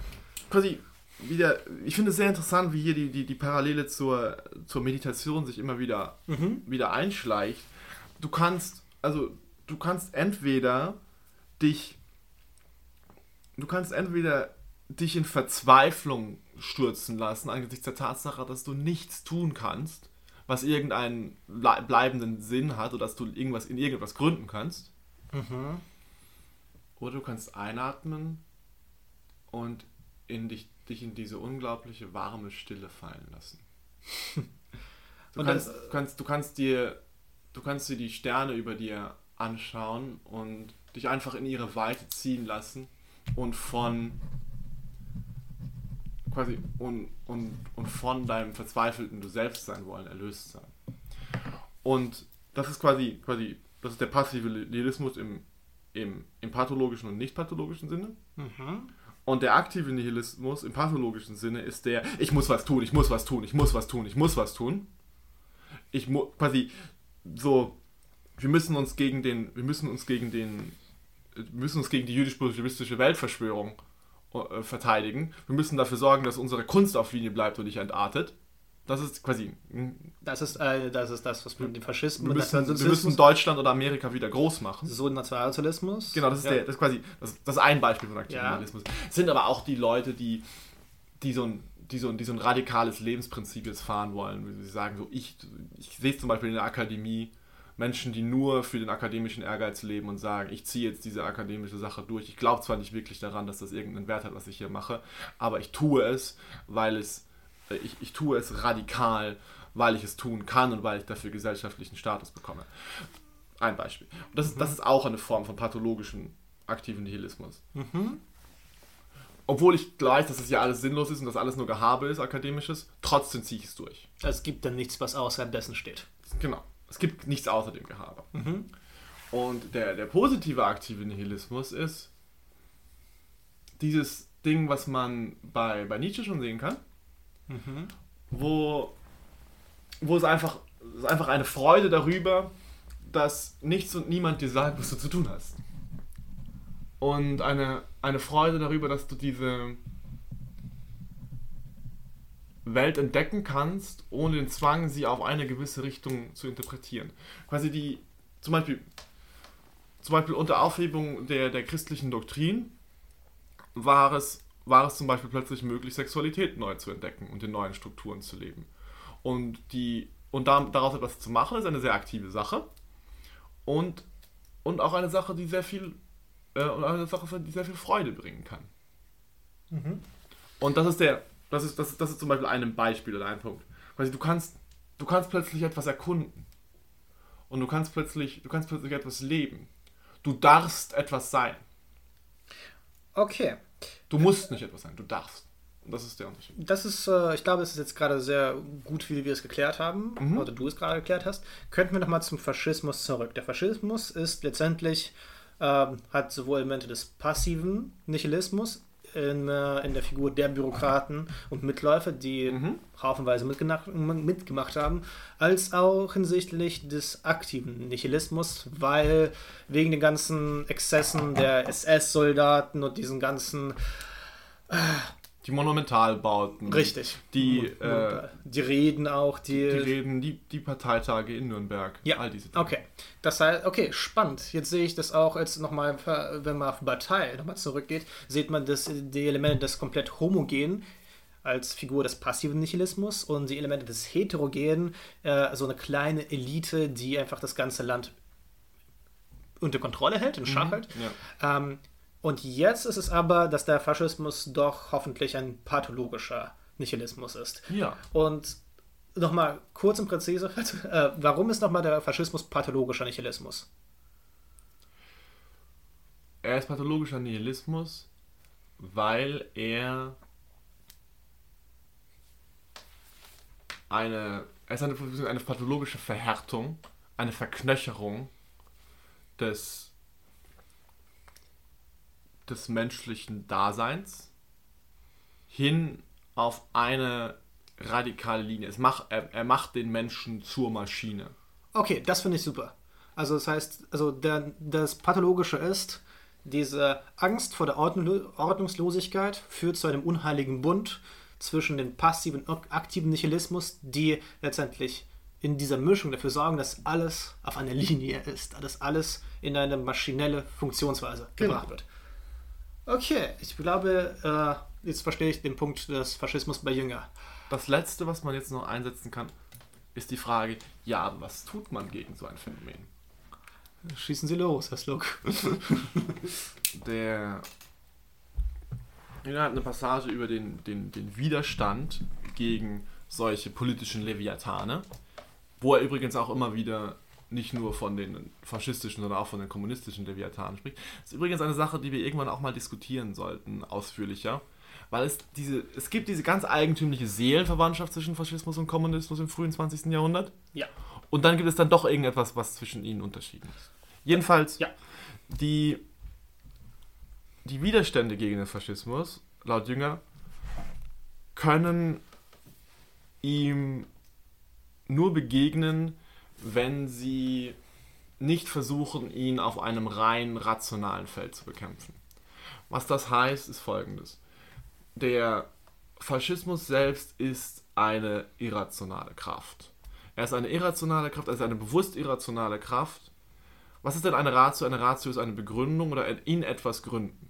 quasi wieder, ich finde es sehr interessant, wie hier die, die, die Parallele zur, zur Meditation sich immer wieder, mhm. wieder einschleicht. Du kannst, also du kannst entweder dich du kannst entweder dich in Verzweiflung stürzen lassen angesichts der Tatsache, dass du nichts tun kannst, was irgendeinen bleibenden Sinn hat oder dass du irgendwas in irgendwas gründen kannst. Mhm. Oder du kannst einatmen und in dich, dich in diese unglaubliche warme Stille fallen lassen. (laughs) Du kannst, das, kannst, du kannst dir du kannst dir die Sterne über dir anschauen und dich einfach in ihre Weite ziehen lassen und von quasi und, und, und von deinem verzweifelten Du selbst sein wollen erlöst sein. Und das ist quasi, quasi das ist der passive Nihilismus im, im, im pathologischen und nicht pathologischen Sinne. Mhm. Und der aktive Nihilismus im pathologischen Sinne ist der, ich muss was tun, ich muss was tun, ich muss was tun, ich muss was tun. Ich muss quasi so, wir müssen uns gegen den, wir müssen uns gegen den, müssen uns gegen die jüdisch-bolschewistische Weltverschwörung äh, verteidigen. Wir müssen dafür sorgen, dass unsere Kunst auf Linie bleibt und nicht entartet. Das ist quasi. Hm. Das ist, äh, das, ist das, was mit dem Faschismus. Wir müssen, wir müssen Deutschland oder Amerika wieder groß machen. So Nationalsozialismus. Genau, das ist, ja. der, das ist quasi das, das ein Beispiel von Aktivalismus. Ja. Es sind aber auch die Leute, die, die, so ein, die, so ein, die so ein radikales Lebensprinzip jetzt fahren wollen. Sie sagen so, ich, ich sehe es zum Beispiel in der Akademie, Menschen, die nur für den akademischen Ehrgeiz leben und sagen, ich ziehe jetzt diese akademische Sache durch. Ich glaube zwar nicht wirklich daran, dass das irgendeinen Wert hat, was ich hier mache, aber ich tue es, weil es, äh, ich, ich tue es radikal, weil ich es tun kann und weil ich dafür gesellschaftlichen Status bekomme. Ein Beispiel. Und das, mhm. das ist auch eine Form von pathologischen aktiven Nihilismus. Mhm. Obwohl ich weiß, dass es das ja alles sinnlos ist und dass alles nur Gehabe ist, akademisches, trotzdem ziehe ich es durch. Es gibt dann nichts, was außerhalb dessen steht. Genau. Es gibt nichts außer dem Gehabe. Mhm. Und der, der positive aktive Nihilismus ist dieses Ding, was man bei, bei Nietzsche schon sehen kann, mhm. wo, wo es einfach, es ist einfach eine Freude darüber, dass nichts und niemand dir sagt, was du zu tun hast. Und eine, eine Freude darüber, dass du diese, Welt entdecken kannst, ohne den Zwang, sie auf eine gewisse Richtung zu interpretieren. Quasi die, zum Beispiel, zum Beispiel unter Aufhebung der, der christlichen Doktrin war es, war es zum Beispiel plötzlich möglich, Sexualität neu zu entdecken und in neuen Strukturen zu leben. Und, die, und da, daraus etwas zu machen, ist eine sehr aktive Sache. Und, und auch eine Sache, die sehr viel, äh, eine Sache, die sehr viel Freude bringen kann. Mhm. Und das ist der, das ist, das, das ist zum Beispiel ein Beispiel oder ein Punkt. Quasi, du kannst, du kannst plötzlich etwas erkunden. Und du kannst plötzlich, du kannst plötzlich etwas leben. Du darfst etwas sein. Okay. Du musst nicht etwas sein, du darfst. Und das ist der Unterschied. Das ist, äh, ich glaube, es ist jetzt gerade sehr gut, wie wir es geklärt haben, mhm. oder du es gerade geklärt hast. Könnten wir nochmal zum Faschismus zurück. Der Faschismus ist letztendlich, äh, hat sowohl Elemente des passiven Nihilismus in, äh, in der Figur der Bürokraten und Mitläufer, die mhm. haufenweise mitgemacht, mitgemacht haben, als auch hinsichtlich des aktiven Nihilismus, weil wegen den ganzen Exzessen der SS-Soldaten und diesen ganzen äh, die Monumentalbauten. Richtig. Die, äh, die Reden auch. Die, die Reden, die, die Parteitage in Nürnberg. Ja, all diese Dinge. Okay. Das heißt, okay, spannend. Jetzt sehe ich das auch jetzt nochmal, wenn man auf Partei nochmal zurückgeht, sieht man das, die Elemente des komplett homogen als Figur des passiven Nihilismus und die Elemente des heterogenen, äh, so eine kleine Elite, die einfach das ganze Land unter Kontrolle hält, in Schach mhm, hält. Ja. Ähm, und jetzt ist es aber, dass der Faschismus doch hoffentlich ein pathologischer Nihilismus ist. Ja. Und nochmal kurz und präzise, (laughs) äh, warum ist nochmal der Faschismus pathologischer Nihilismus? Er ist pathologischer Nihilismus, weil er eine, er ist eine, eine pathologische Verhärtung, eine Verknöcherung des des menschlichen Daseins hin auf eine radikale Linie. Es macht, er, er macht den Menschen zur Maschine. Okay, das finde ich super. Also das heißt, also der, das Pathologische ist, diese Angst vor der Ordnungslosigkeit führt zu einem unheiligen Bund zwischen dem passiven und aktiven Nihilismus, die letztendlich in dieser Mischung dafür sorgen, dass alles auf einer Linie ist, dass alles in eine maschinelle Funktionsweise genau. gebracht wird. Okay, ich glaube, äh, jetzt verstehe ich den Punkt des Faschismus bei Jünger. Das Letzte, was man jetzt noch einsetzen kann, ist die Frage, ja, aber was tut man gegen so ein Phänomen? Schießen Sie los, Herr Sluck. (laughs) Der Jünger hat eine Passage über den, den, den Widerstand gegen solche politischen Leviathane, wo er übrigens auch immer wieder nicht nur von den faschistischen, sondern auch von den kommunistischen Leviathanen spricht. Das ist übrigens eine Sache, die wir irgendwann auch mal diskutieren sollten, ausführlicher. Weil es diese, es gibt diese ganz eigentümliche Seelenverwandtschaft zwischen Faschismus und Kommunismus im frühen 20. Jahrhundert. Ja. Und dann gibt es dann doch irgendetwas, was zwischen ihnen unterschieden ist. Jedenfalls, Ja. die, die Widerstände gegen den Faschismus, laut Jünger, können ihm nur begegnen, wenn sie nicht versuchen, ihn auf einem rein rationalen Feld zu bekämpfen. Was das heißt, ist folgendes. Der Faschismus selbst ist eine irrationale Kraft. Er ist eine irrationale Kraft, er ist eine bewusst irrationale Kraft. Was ist denn eine Ratio? Eine Ratio ist eine Begründung oder in etwas gründen.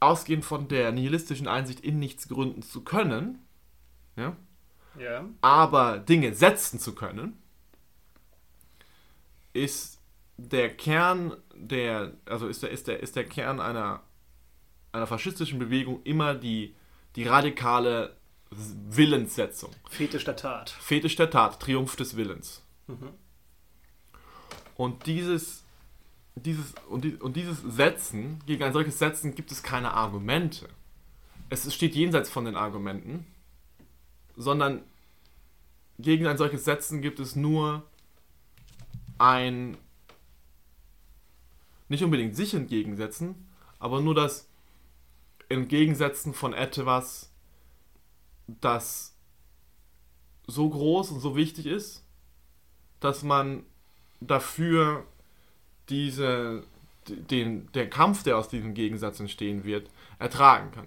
Ausgehend von der nihilistischen Einsicht, in nichts gründen zu können, ja, Ja. aber Dinge setzen zu können, ist der Kern der, also ist der, ist der, ist der Kern einer, einer faschistischen Bewegung immer die, die radikale Willenssetzung. Fetisch der Tat. Fetisch der Tat, Triumph des Willens. Und dieses, dieses, und, die, und dieses Setzen, gegen ein solches Setzen gibt es keine Argumente. Es steht jenseits von den Argumenten, sondern gegen ein solches Setzen gibt es nur ein, nicht unbedingt sich entgegensetzen, aber nur das Entgegensetzen von etwas, das so groß und so wichtig ist, dass man dafür diese, den, der Kampf, der aus diesem Gegensatz entstehen wird, ertragen kann.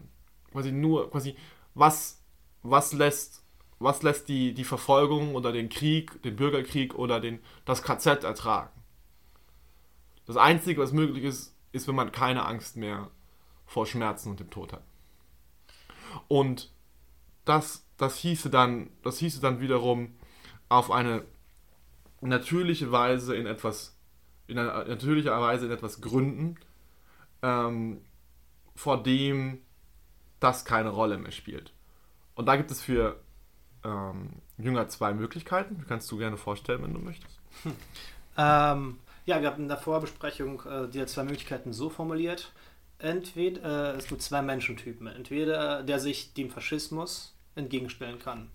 Quasi nur, quasi, was, was lässt, was lässt die, die Verfolgung oder den Krieg, den Bürgerkrieg oder den, das KZ ertragen? Das Einzige, was möglich ist, ist, wenn man keine Angst mehr vor Schmerzen und dem Tod hat. Und das, das hieße dann, das hieße dann wiederum auf eine natürliche Weise in etwas, in einer natürlicher Weise in etwas gründen, ähm, vor dem das keine Rolle mehr spielt. Und da gibt es für ähm, Jünger zwei Möglichkeiten. Die kannst du gerne vorstellen, wenn du möchtest. Ähm, ja, wir haben in der Vorbesprechung äh, die zwei Möglichkeiten so formuliert. Entweder äh, es gibt zwei Menschentypen. Entweder der sich dem Faschismus entgegenstellen kann.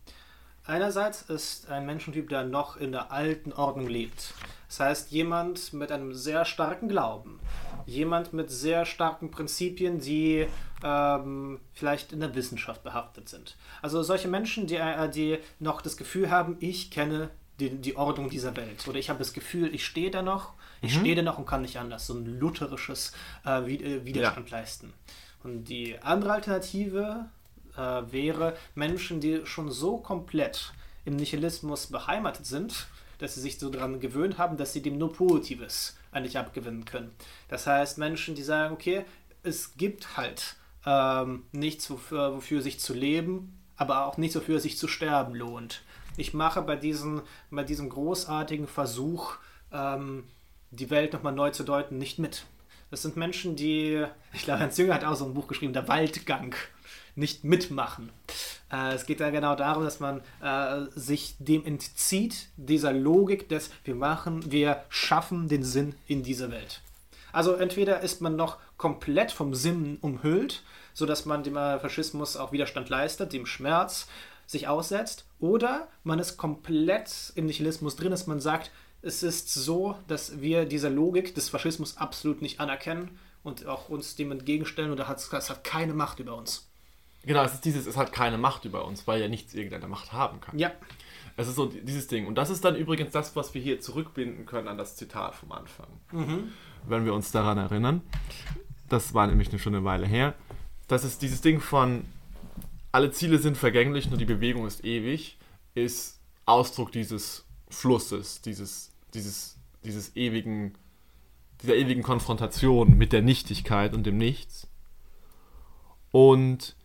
Einerseits ist ein Menschentyp, der noch in der alten Ordnung lebt. Das heißt, jemand mit einem sehr starken Glauben. Jemand mit sehr starken Prinzipien, die ähm, vielleicht in der Wissenschaft behaftet sind. Also solche Menschen, die, äh, die noch das Gefühl haben, ich kenne die, die Ordnung dieser Welt. Oder ich habe das Gefühl, ich stehe da noch, ich stehe da noch und kann nicht anders. So ein lutherisches äh, äh, Widerstand leisten. Und die andere Alternative äh, wäre Menschen, die schon so komplett im Nihilismus beheimatet sind, dass sie sich so daran gewöhnt haben, dass sie dem nur Positives eigentlich abgewinnen können. Das heißt, Menschen, die sagen, okay, es gibt halt ähm, nichts, wofür, wofür sich zu leben, aber auch nichts, wofür sich zu sterben lohnt. Ich mache bei, diesen, bei diesem großartigen Versuch, ähm, die Welt nochmal neu zu deuten, nicht mit. Das sind Menschen, die, ich glaube, Hans Jünger hat auch so ein Buch geschrieben, der Waldgang, nicht mitmachen. Äh, es geht da genau darum, dass man äh, sich dem entzieht, dieser Logik des, wir machen, wir schaffen den Sinn in dieser Welt. Also entweder ist man noch komplett vom Sinn umhüllt, sodass man dem Faschismus auch Widerstand leistet, dem Schmerz sich aussetzt, oder man ist komplett im Nihilismus drin, dass man sagt, es ist so, dass wir diese Logik des Faschismus absolut nicht anerkennen und auch uns dem entgegenstellen und das hat, keine Macht über uns. Genau, es ist dieses, es hat keine Macht über uns, weil ja nichts irgendeine Macht haben kann. Ja, Es ist so dieses Ding. Und das ist dann übrigens das, was wir hier zurückbinden können an das Zitat vom Anfang. Wenn wir uns daran erinnern. Das war nämlich schon eine Weile her. Das ist dieses Ding von alle Ziele sind vergänglich, nur die Bewegung ist ewig, ist Ausdruck dieses Flusses, dieses, dieses, dieses ewigen dieser ewigen Konfrontation mit der Nichtigkeit und dem Nichts. Und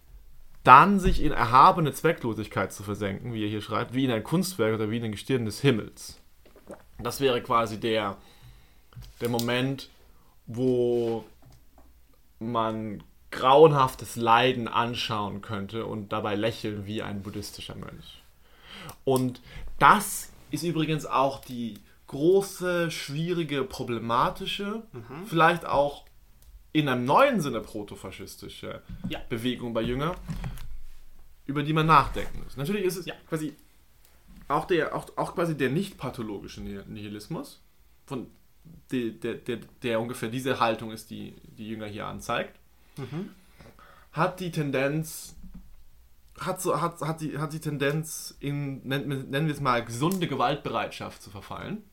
dann sich in erhabene Zwecklosigkeit zu versenken, wie er hier schreibt, wie in ein Kunstwerk oder wie in den Gestirn des Himmels. Das wäre quasi der, der Moment, wo man grauenhaftes Leiden anschauen könnte und dabei lächeln wie ein buddhistischer Mönch. Und das ist übrigens auch die große, schwierige, problematische, vielleicht auch in einem neuen Sinne protofaschistische Ja. Bewegung bei Jünger, über die man nachdenken muss. Natürlich ist es Ja. quasi auch der, auch, auch quasi der nicht pathologische Nihil- Nihilismus, von der, der, der, der ungefähr diese Haltung ist, die die Jünger hier anzeigt, hat die Tendenz, hat, so, hat, hat, die, hat die Tendenz, in, nennen, wir- es mal, gesunde Gewaltbereitschaft zu verfallen,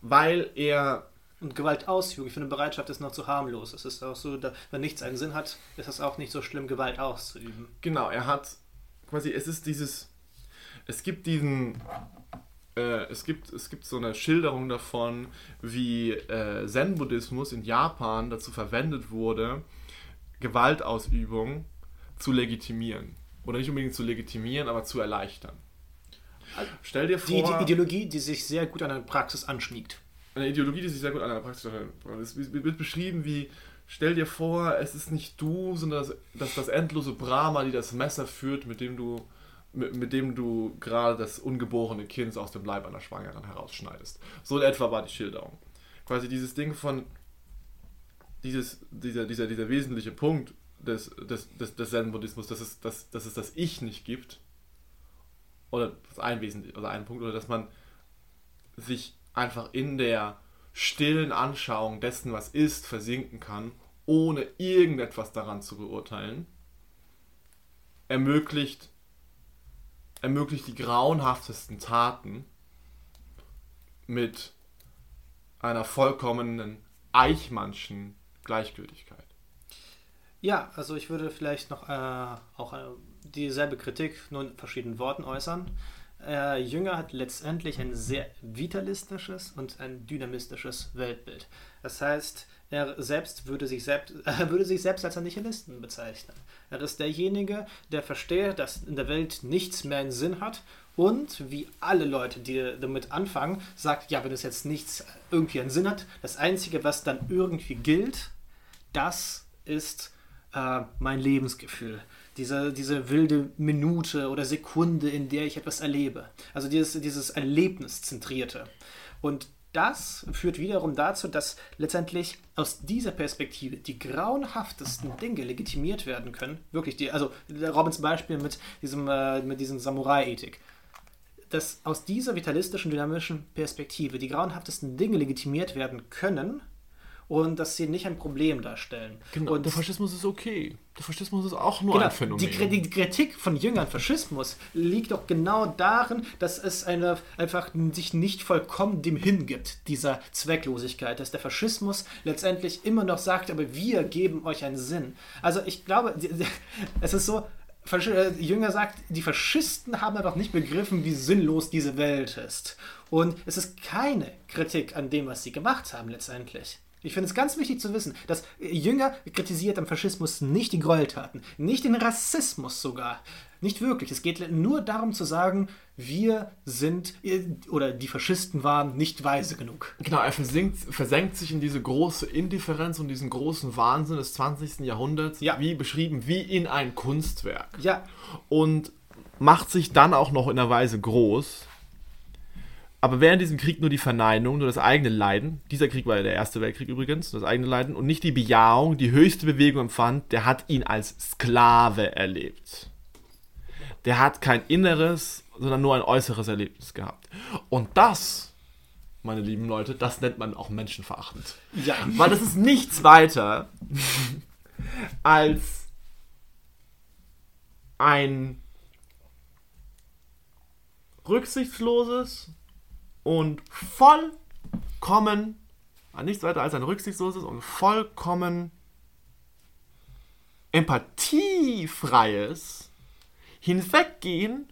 weil er Und Gewaltausübung, ich finde, Bereitschaft ist noch zu harmlos. Es ist auch so, da, wenn nichts einen Sinn hat, ist es auch nicht so schlimm, Gewalt auszuüben. Genau, er hat quasi, es ist dieses, es gibt diesen, äh, es gibt, es gibt so eine Schilderung davon, wie äh, Zen-Buddhismus in Japan dazu verwendet wurde, Gewaltausübung zu legitimieren. Oder nicht unbedingt zu legitimieren, aber zu erleichtern. Stell dir Die, vor, die Ideologie, die sich sehr gut an eine Praxis anschmiegt. eine Ideologie, die sich sehr gut an einer Praxis Es wird beschrieben wie, stell dir vor, es ist nicht du, sondern das, das, das endlose Brahma, die das Messer führt, mit dem du mit, mit dem du gerade das ungeborene Kind aus dem Leib einer Schwangeren herausschneidest. So in etwa war die Schilderung. Quasi dieses Ding von dieses, dieser, dieser, dieser wesentliche Punkt des, des, des, des Zen-Buddhismus, dass es, dass, dass es das Ich nicht gibt, oder das ein wesentlich, oder ein Punkt, oder dass man sich einfach in der stillen Anschauung dessen, was ist, versinken kann, ohne irgendetwas daran zu beurteilen, ermöglicht, ermöglicht die grauenhaftesten Taten mit einer vollkommenen Eichmannschen Gleichgültigkeit. Ja, also ich würde vielleicht noch äh, auch äh, dieselbe Kritik nur in verschiedenen Worten äußern. Äh, Jünger hat letztendlich ein sehr vitalistisches und ein dynamistisches Weltbild. Das heißt, er selbst würde sich selbst, (laughs) er würde sich selbst als einen Nihilisten bezeichnen. Er ist derjenige, der versteht, dass in der Welt nichts mehr einen Sinn hat und wie alle Leute, die damit anfangen, sagt, ja, wenn es jetzt nichts irgendwie einen Sinn hat, das Einzige, was dann irgendwie gilt, das ist äh, mein Lebensgefühl. Diese, diese wilde Minute oder Sekunde, in der ich etwas erlebe. Also dieses, dieses Erlebniszentrierte. Und das führt wiederum dazu, dass letztendlich aus dieser Perspektive die grauenhaftesten Dinge legitimiert werden können. Wirklich, die, also Robins Beispiel mit diesem, äh, mit diesem Samurai-Ethik. Dass aus dieser vitalistischen, dynamischen Perspektive die grauenhaftesten Dinge legitimiert werden können und dass sie nicht ein Problem darstellen. und der Faschismus ist okay. Der Faschismus ist auch nur Genau, ein Phänomen. die, die Kritik von Jüngern Faschismus liegt doch genau darin, dass es eine, einfach sich nicht vollkommen dem hingibt, dieser Zwecklosigkeit, dass der Faschismus letztendlich immer noch sagt, aber wir geben euch einen Sinn. Also ich glaube, (laughs) es ist so, Fasch äh, Jünger sagt, die Faschisten haben einfach nicht begriffen, wie sinnlos diese Welt ist. Und es ist keine Kritik an dem, was sie gemacht haben letztendlich. Ich finde es ganz wichtig zu wissen, dass Jünger kritisiert am Faschismus nicht die Gräueltaten, nicht den Rassismus sogar. Nicht wirklich. Es geht nur darum zu sagen, wir sind äh, oder die Faschisten waren nicht weise genug. Genau, er versinkt, versenkt sich in diese große Indifferenz und diesen großen Wahnsinn des 20. Jahrhunderts, Ja. wie beschrieben, wie in ein Kunstwerk. Ja, Und macht sich dann auch noch in einer Weise groß. Aber während diesem Krieg nur die Verneinung, nur das eigene Leiden, dieser Krieg war ja der Erste Weltkrieg übrigens, das eigene Leiden, und nicht die Bejahung, die höchste Bewegung empfand, der hat ihn als Sklave erlebt. Der hat kein inneres, sondern nur ein äußeres Erlebnis gehabt. Und das, meine lieben Leute, das nennt man auch menschenverachtend. ja. Weil das ist nichts weiter als ein rücksichtsloses und vollkommen, nichts weiter als ein rücksichtsloses und vollkommen empathiefreies Hinweggehen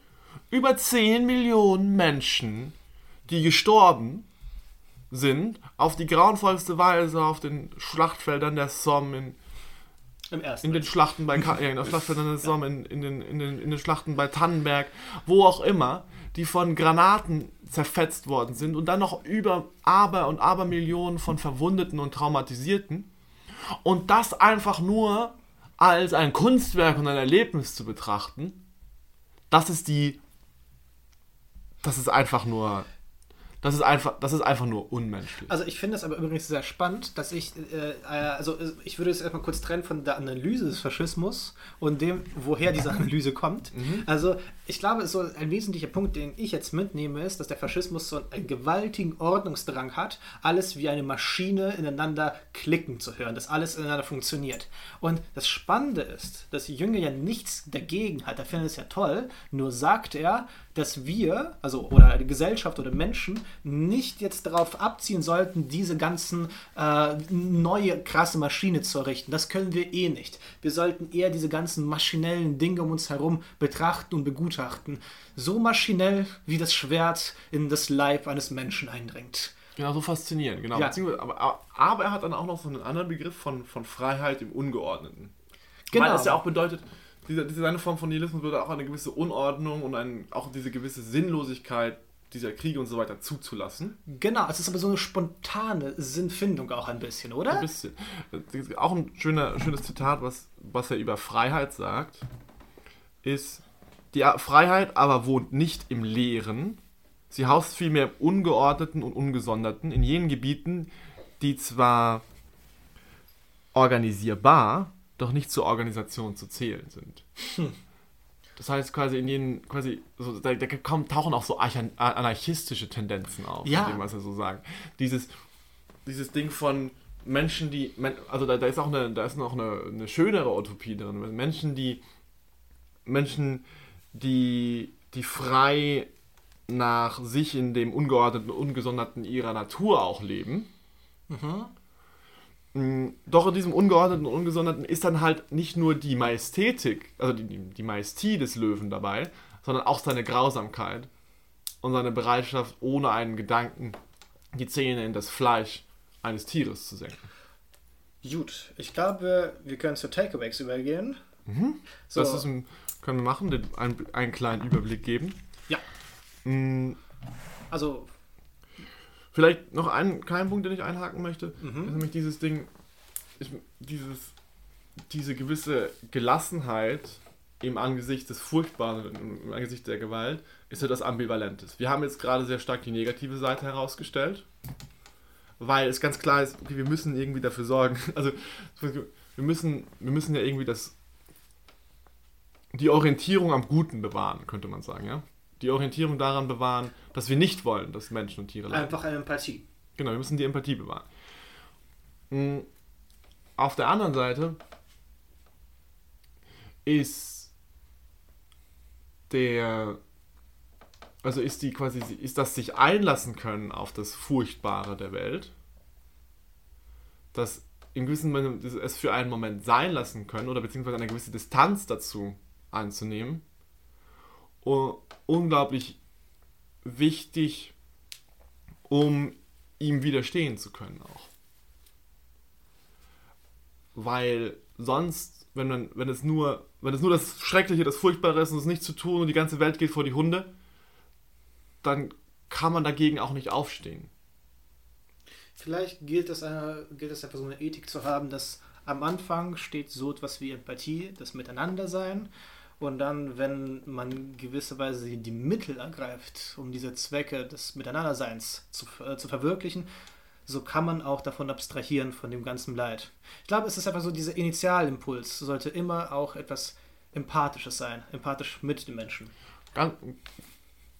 über 10 Millionen Menschen, die gestorben sind, auf die grauenvollste Weise auf den Schlachtfeldern der Somme, in, Im ersten. in den Schlachten bei Ka (laughs) ja, Schlachtfeldern der Somme, in, in, den, in, den, in den Schlachten bei Tannenberg, wo auch immer, die von Granaten zerfetzt worden sind und dann noch über Aber und Abermillionen von Verwundeten und Traumatisierten. Und das einfach nur als ein Kunstwerk und ein Erlebnis zu betrachten, das ist die. Das ist einfach nur. Das ist einfach, das ist einfach nur unmenschlich. Also ich finde es aber übrigens sehr spannend, dass ich, äh, äh, also äh, ich würde es erstmal kurz trennen von der Analyse des Faschismus und dem, woher diese Analyse kommt. Also ich glaube, so ein wesentlicher Punkt, den ich jetzt mitnehme, ist, dass der Faschismus so einen gewaltigen Ordnungsdrang hat, alles wie eine Maschine ineinander klicken zu hören, dass alles ineinander funktioniert. Und das Spannende ist, dass Jünger ja nichts dagegen hat, er findet es ja toll, nur sagt er, dass wir, also oder die Gesellschaft oder Menschen, nicht jetzt darauf abziehen sollten, diese ganzen äh, neue krasse Maschine zu errichten. Das können wir eh nicht. Wir sollten eher diese ganzen maschinellen Dinge um uns herum betrachten und begutachten. So maschinell, wie das Schwert in das Leib eines Menschen eindringt. Genau, so faszinierend, genau. Ja. Aber, aber er hat dann auch noch so einen anderen Begriff von, von Freiheit im Ungeordneten. Genau. Weil es ja auch bedeutet, diese, diese eine Form von Nihilismus würde auch eine gewisse Unordnung und ein, auch diese gewisse Sinnlosigkeit dieser Kriege und so weiter zuzulassen. Genau, es ist aber so eine spontane Sinnfindung auch ein bisschen, oder? Ein bisschen. Auch ein schöner, schönes Zitat, was, was er über Freiheit sagt, ist, die Freiheit aber wohnt nicht im Leeren, sie haust vielmehr im Ungeordneten und Ungesonderten, in jenen Gebieten, die zwar organisierbar, doch nicht zur Organisation zu zählen sind. Das heißt quasi in jenen, quasi, so, da, da kommen, tauchen auch so anarchistische Tendenzen auf, Ja. dem, was er so sagt. Dieses, dieses Ding von Menschen, die, also da, da ist auch eine, da ist noch eine, eine schönere Utopie drin. Menschen, die, Menschen, die, die frei nach sich in dem ungeordneten, ungesonderten ihrer Natur auch leben. Mm, Doch in diesem ungeordneten und ungesonderten ist dann halt nicht nur die Majestätik, also die, die, Majestie des Löwen dabei, sondern auch seine Grausamkeit und seine Bereitschaft, ohne einen Gedanken die Zähne in das Fleisch eines Tieres zu senken. Gut, ich glaube, wir können zu Takeaways übergehen. So, Das ist ein, können wir machen, einen, einen kleinen Überblick geben. ja, Mm, also Vielleicht noch einen kleinen Punkt, den ich einhaken möchte, ist nämlich dieses Ding, ich, dieses, diese gewisse Gelassenheit im Angesicht des Furchtbaren, im Angesicht der Gewalt, ist ja das Ambivalentes. Wir haben jetzt gerade sehr stark die negative Seite herausgestellt, weil es ganz klar ist, okay, wir müssen irgendwie dafür sorgen, (laughs) also wir müssen, wir müssen ja irgendwie das, die Orientierung am Guten bewahren, könnte man sagen, ja? Die Orientierung daran bewahren, dass wir nicht wollen, dass Menschen und Tiere leiden. einfach eine Empathie. Genau, wir müssen die Empathie bewahren. Mm, Auf der anderen Seite ist der, also ist die quasi, ist das sich einlassen können auf das Furchtbare der Welt, das in gewissem Sinne es für einen Moment sein lassen können oder beziehungsweise eine gewisse Distanz dazu anzunehmen, unglaublich wichtig, um ihm widerstehen zu können auch. Weil sonst, wenn, man, wenn, es nur, wenn es nur das Schreckliche, das Furchtbare ist und es nichts zu tun und die ganze Welt geht vor die Hunde, dann kann man dagegen auch nicht aufstehen. Vielleicht gilt es, eine, gilt es einfach so eine Ethik zu haben, dass am Anfang steht so etwas wie Empathie, das Miteinandersein. Und dann, wenn man gewisserweise die, Mittel ergreift, um diese Zwecke des Miteinanderseins zu, äh, zu verwirklichen, so kann man auch davon abstrahieren, von dem ganzen Leid. Ich glaube, es ist einfach so, dieser Initialimpuls sollte immer auch etwas Empathisches sein, empathisch mit den Menschen. Ganz,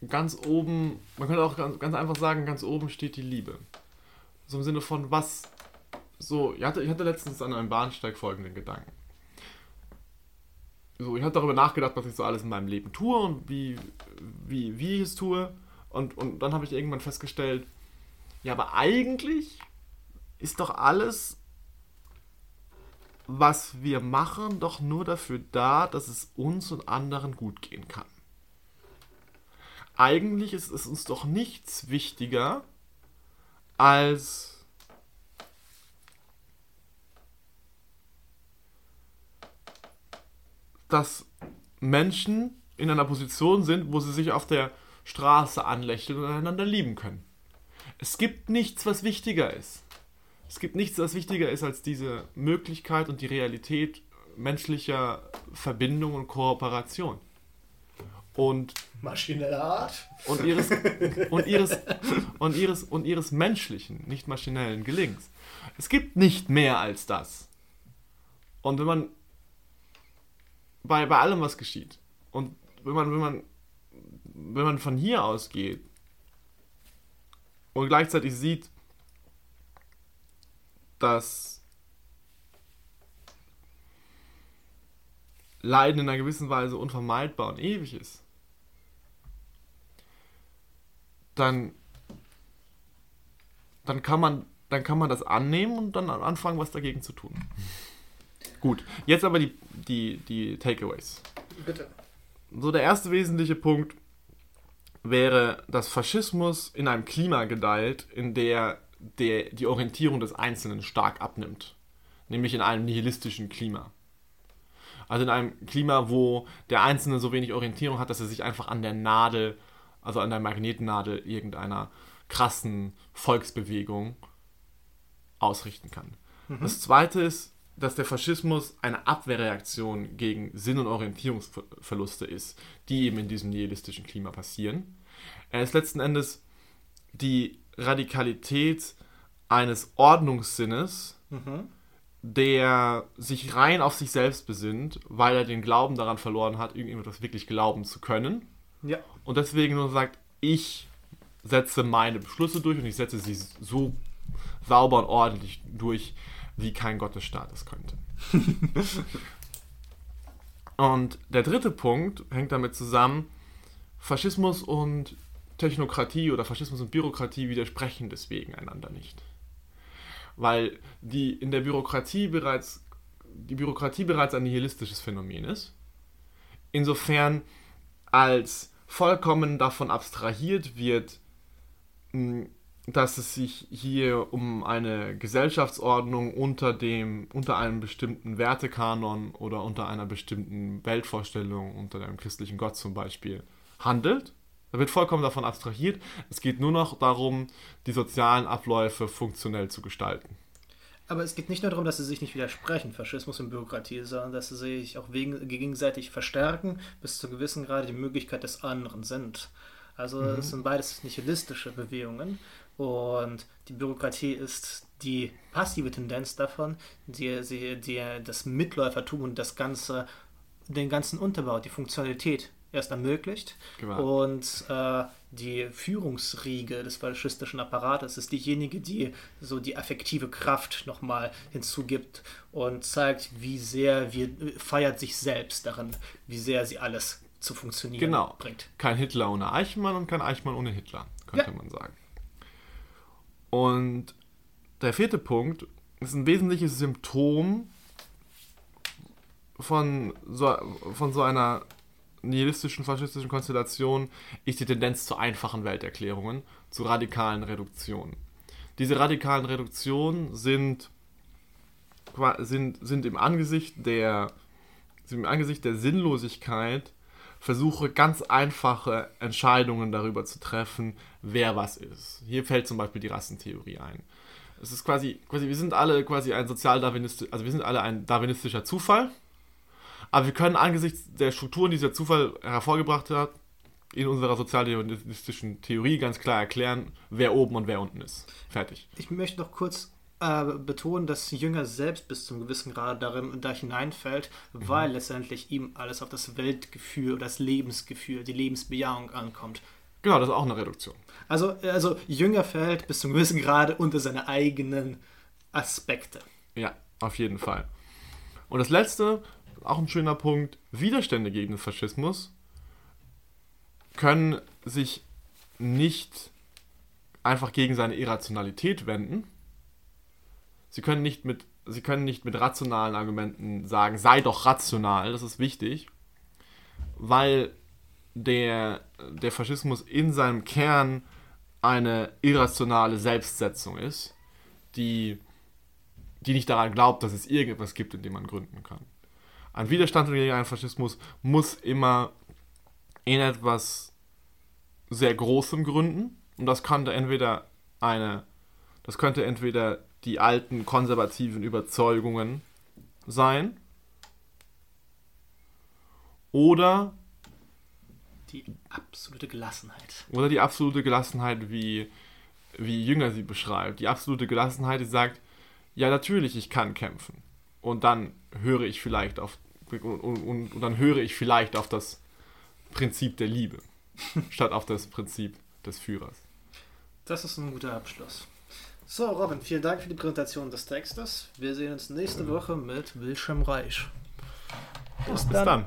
ganz oben, man könnte auch ganz, ganz einfach sagen, ganz oben steht die Liebe. So im Sinne von was, so, ich hatte, ich hatte letztens an einem Bahnsteig folgenden Gedanken. So, ich habe darüber nachgedacht, was ich so alles in meinem Leben tue und wie, wie, wie ich es tue. Und, und dann habe ich irgendwann festgestellt, ja, aber eigentlich ist doch alles, was wir machen, doch nur dafür da, dass es uns und anderen gut gehen kann. Eigentlich ist es uns doch nichts wichtiger, als dass Menschen in einer Position sind, wo sie sich auf der Straße anlächeln und einander lieben können. Es gibt nichts, was wichtiger ist. Es gibt nichts, was wichtiger ist als diese Möglichkeit und die Realität menschlicher Verbindung und Kooperation. Und Maschineller Art. und ihres, und, ihres, und, ihres, und ihres menschlichen, nicht maschinellen Gelings. Es gibt nicht mehr als das. Und wenn man bei, bei allem, was geschieht, und wenn man, wenn man, wenn man von hier ausgeht und gleichzeitig sieht, dass Leiden in einer gewissen Weise unvermeidbar und ewig ist, dann, dann, kann man, dann kann man das annehmen und dann anfangen, was dagegen zu tun. Gut, jetzt aber die, die, die Takeaways. Bitte. So der erste wesentliche Punkt wäre, dass Faschismus in einem Klima gedeiht, in der, der die Orientierung des Einzelnen stark abnimmt. Nämlich in einem nihilistischen Klima. Also in einem Klima, wo der Einzelne so wenig Orientierung hat, dass er sich einfach an der Nadel, also an der Magnetnadel irgendeiner krassen Volksbewegung ausrichten kann. Das zweite ist, dass der Faschismus eine Abwehrreaktion gegen Sinn- und Orientierungsverluste ist, die eben in diesem nihilistischen Klima passieren. Er ist letzten Endes die Radikalität eines Ordnungssinnes, der sich rein auf sich selbst besinnt, weil er den Glauben daran verloren hat, irgendetwas wirklich glauben zu können. Ja. Und deswegen nur sagt, ich setze meine Beschlüsse durch und ich setze sie so sauber und ordentlich durch, wie kein Gottesstaat es könnte. (laughs) und der dritte Punkt hängt damit zusammen, Faschismus und Technokratie oder Faschismus und Bürokratie widersprechen deswegen einander nicht. Weil die in der Bürokratie bereits die Bürokratie bereits ein nihilistisches Phänomen ist. Insofern als vollkommen davon abstrahiert wird, dass es sich hier um eine Gesellschaftsordnung unter dem unter einem bestimmten Wertekanon oder unter einer bestimmten Weltvorstellung unter einem christlichen Gott zum Beispiel handelt. Da wird vollkommen davon abstrahiert. Es geht nur noch darum, die sozialen Abläufe funktionell zu gestalten. Aber es geht nicht nur darum, dass sie sich nicht widersprechen, Faschismus und Bürokratie, sondern dass sie sich auch gegenseitig verstärken, bis zu gewissen Grad die Möglichkeit des anderen sind. Also es sind beides nihilistische Bewegungen und die Bürokratie ist die passive Tendenz davon, die, die, die das Mitläufertum und das ganze, den ganzen Unterbau, die Funktionalität erst ermöglicht. Genau. Und äh, die Führungsriege des faschistischen Apparates ist diejenige, die so die affektive Kraft nochmal hinzugibt und zeigt, wie sehr wir feiert sich selbst darin, wie sehr sie alles zu funktionieren Genau. bringt. Kein Hitler ohne Eichmann und kein Eichmann ohne Hitler, könnte Ja. man sagen. Und der vierte Punkt ist ein wesentliches Symptom von so, von so einer nihilistischen, faschistischen Konstellation ist die Tendenz zu einfachen Welterklärungen, zu radikalen Reduktionen. Diese radikalen Reduktionen sind, sind, sind im Angesicht der sind im Angesicht der Sinnlosigkeit versuche ganz einfache Entscheidungen darüber zu treffen, wer was ist. Hier fällt zum Beispiel die Rassentheorie ein. Es ist quasi, quasi wir sind alle quasi ein sozial-darwinistischer, also wir sind alle ein darwinistischer Zufall, aber wir können angesichts der Strukturen, die dieser Zufall hervorgebracht hat, in unserer sozialdarwinistischen Theorie ganz klar erklären, wer oben und wer unten ist. Fertig. Ich möchte noch kurz äh, betonen, dass Jünger selbst bis zum gewissen Grad darin, da hineinfällt, weil letztendlich ihm alles auf das Weltgefühl, das Lebensgefühl, die Lebensbejahung ankommt. Genau, das ist auch eine Reduktion. Also, also Jünger fällt bis zum gewissen Grade unter seine eigenen Aspekte. Ja, auf jeden Fall. Und das letzte, auch ein schöner Punkt, Widerstände gegen den Faschismus können sich nicht einfach gegen seine Irrationalität wenden. Sie können nicht mit, sie können nicht mit rationalen Argumenten sagen, sei doch rational, das ist wichtig, weil der, der Faschismus in seinem Kern eine irrationale Selbstsetzung ist, die, die nicht daran glaubt, dass es irgendetwas gibt, in dem man gründen kann. Ein Widerstand gegen einen Faschismus muss immer in etwas sehr Großem gründen. Und das könnte entweder eine, das könnte entweder die alten konservativen Überzeugungen sein oder Die absolute Gelassenheit. Oder die absolute Gelassenheit, wie, wie Jünger sie beschreibt. Die absolute Gelassenheit, die sagt, ja natürlich, ich kann kämpfen. Und dann höre ich vielleicht auf und, und, und dann höre ich vielleicht auf das Prinzip der Liebe, (laughs) statt auf das Prinzip des Führers. Das ist ein guter Abschluss. So, Robin, vielen Dank für die Präsentation des Textes. Wir sehen uns nächste Woche mit Wilhelm Reich. Bis dann.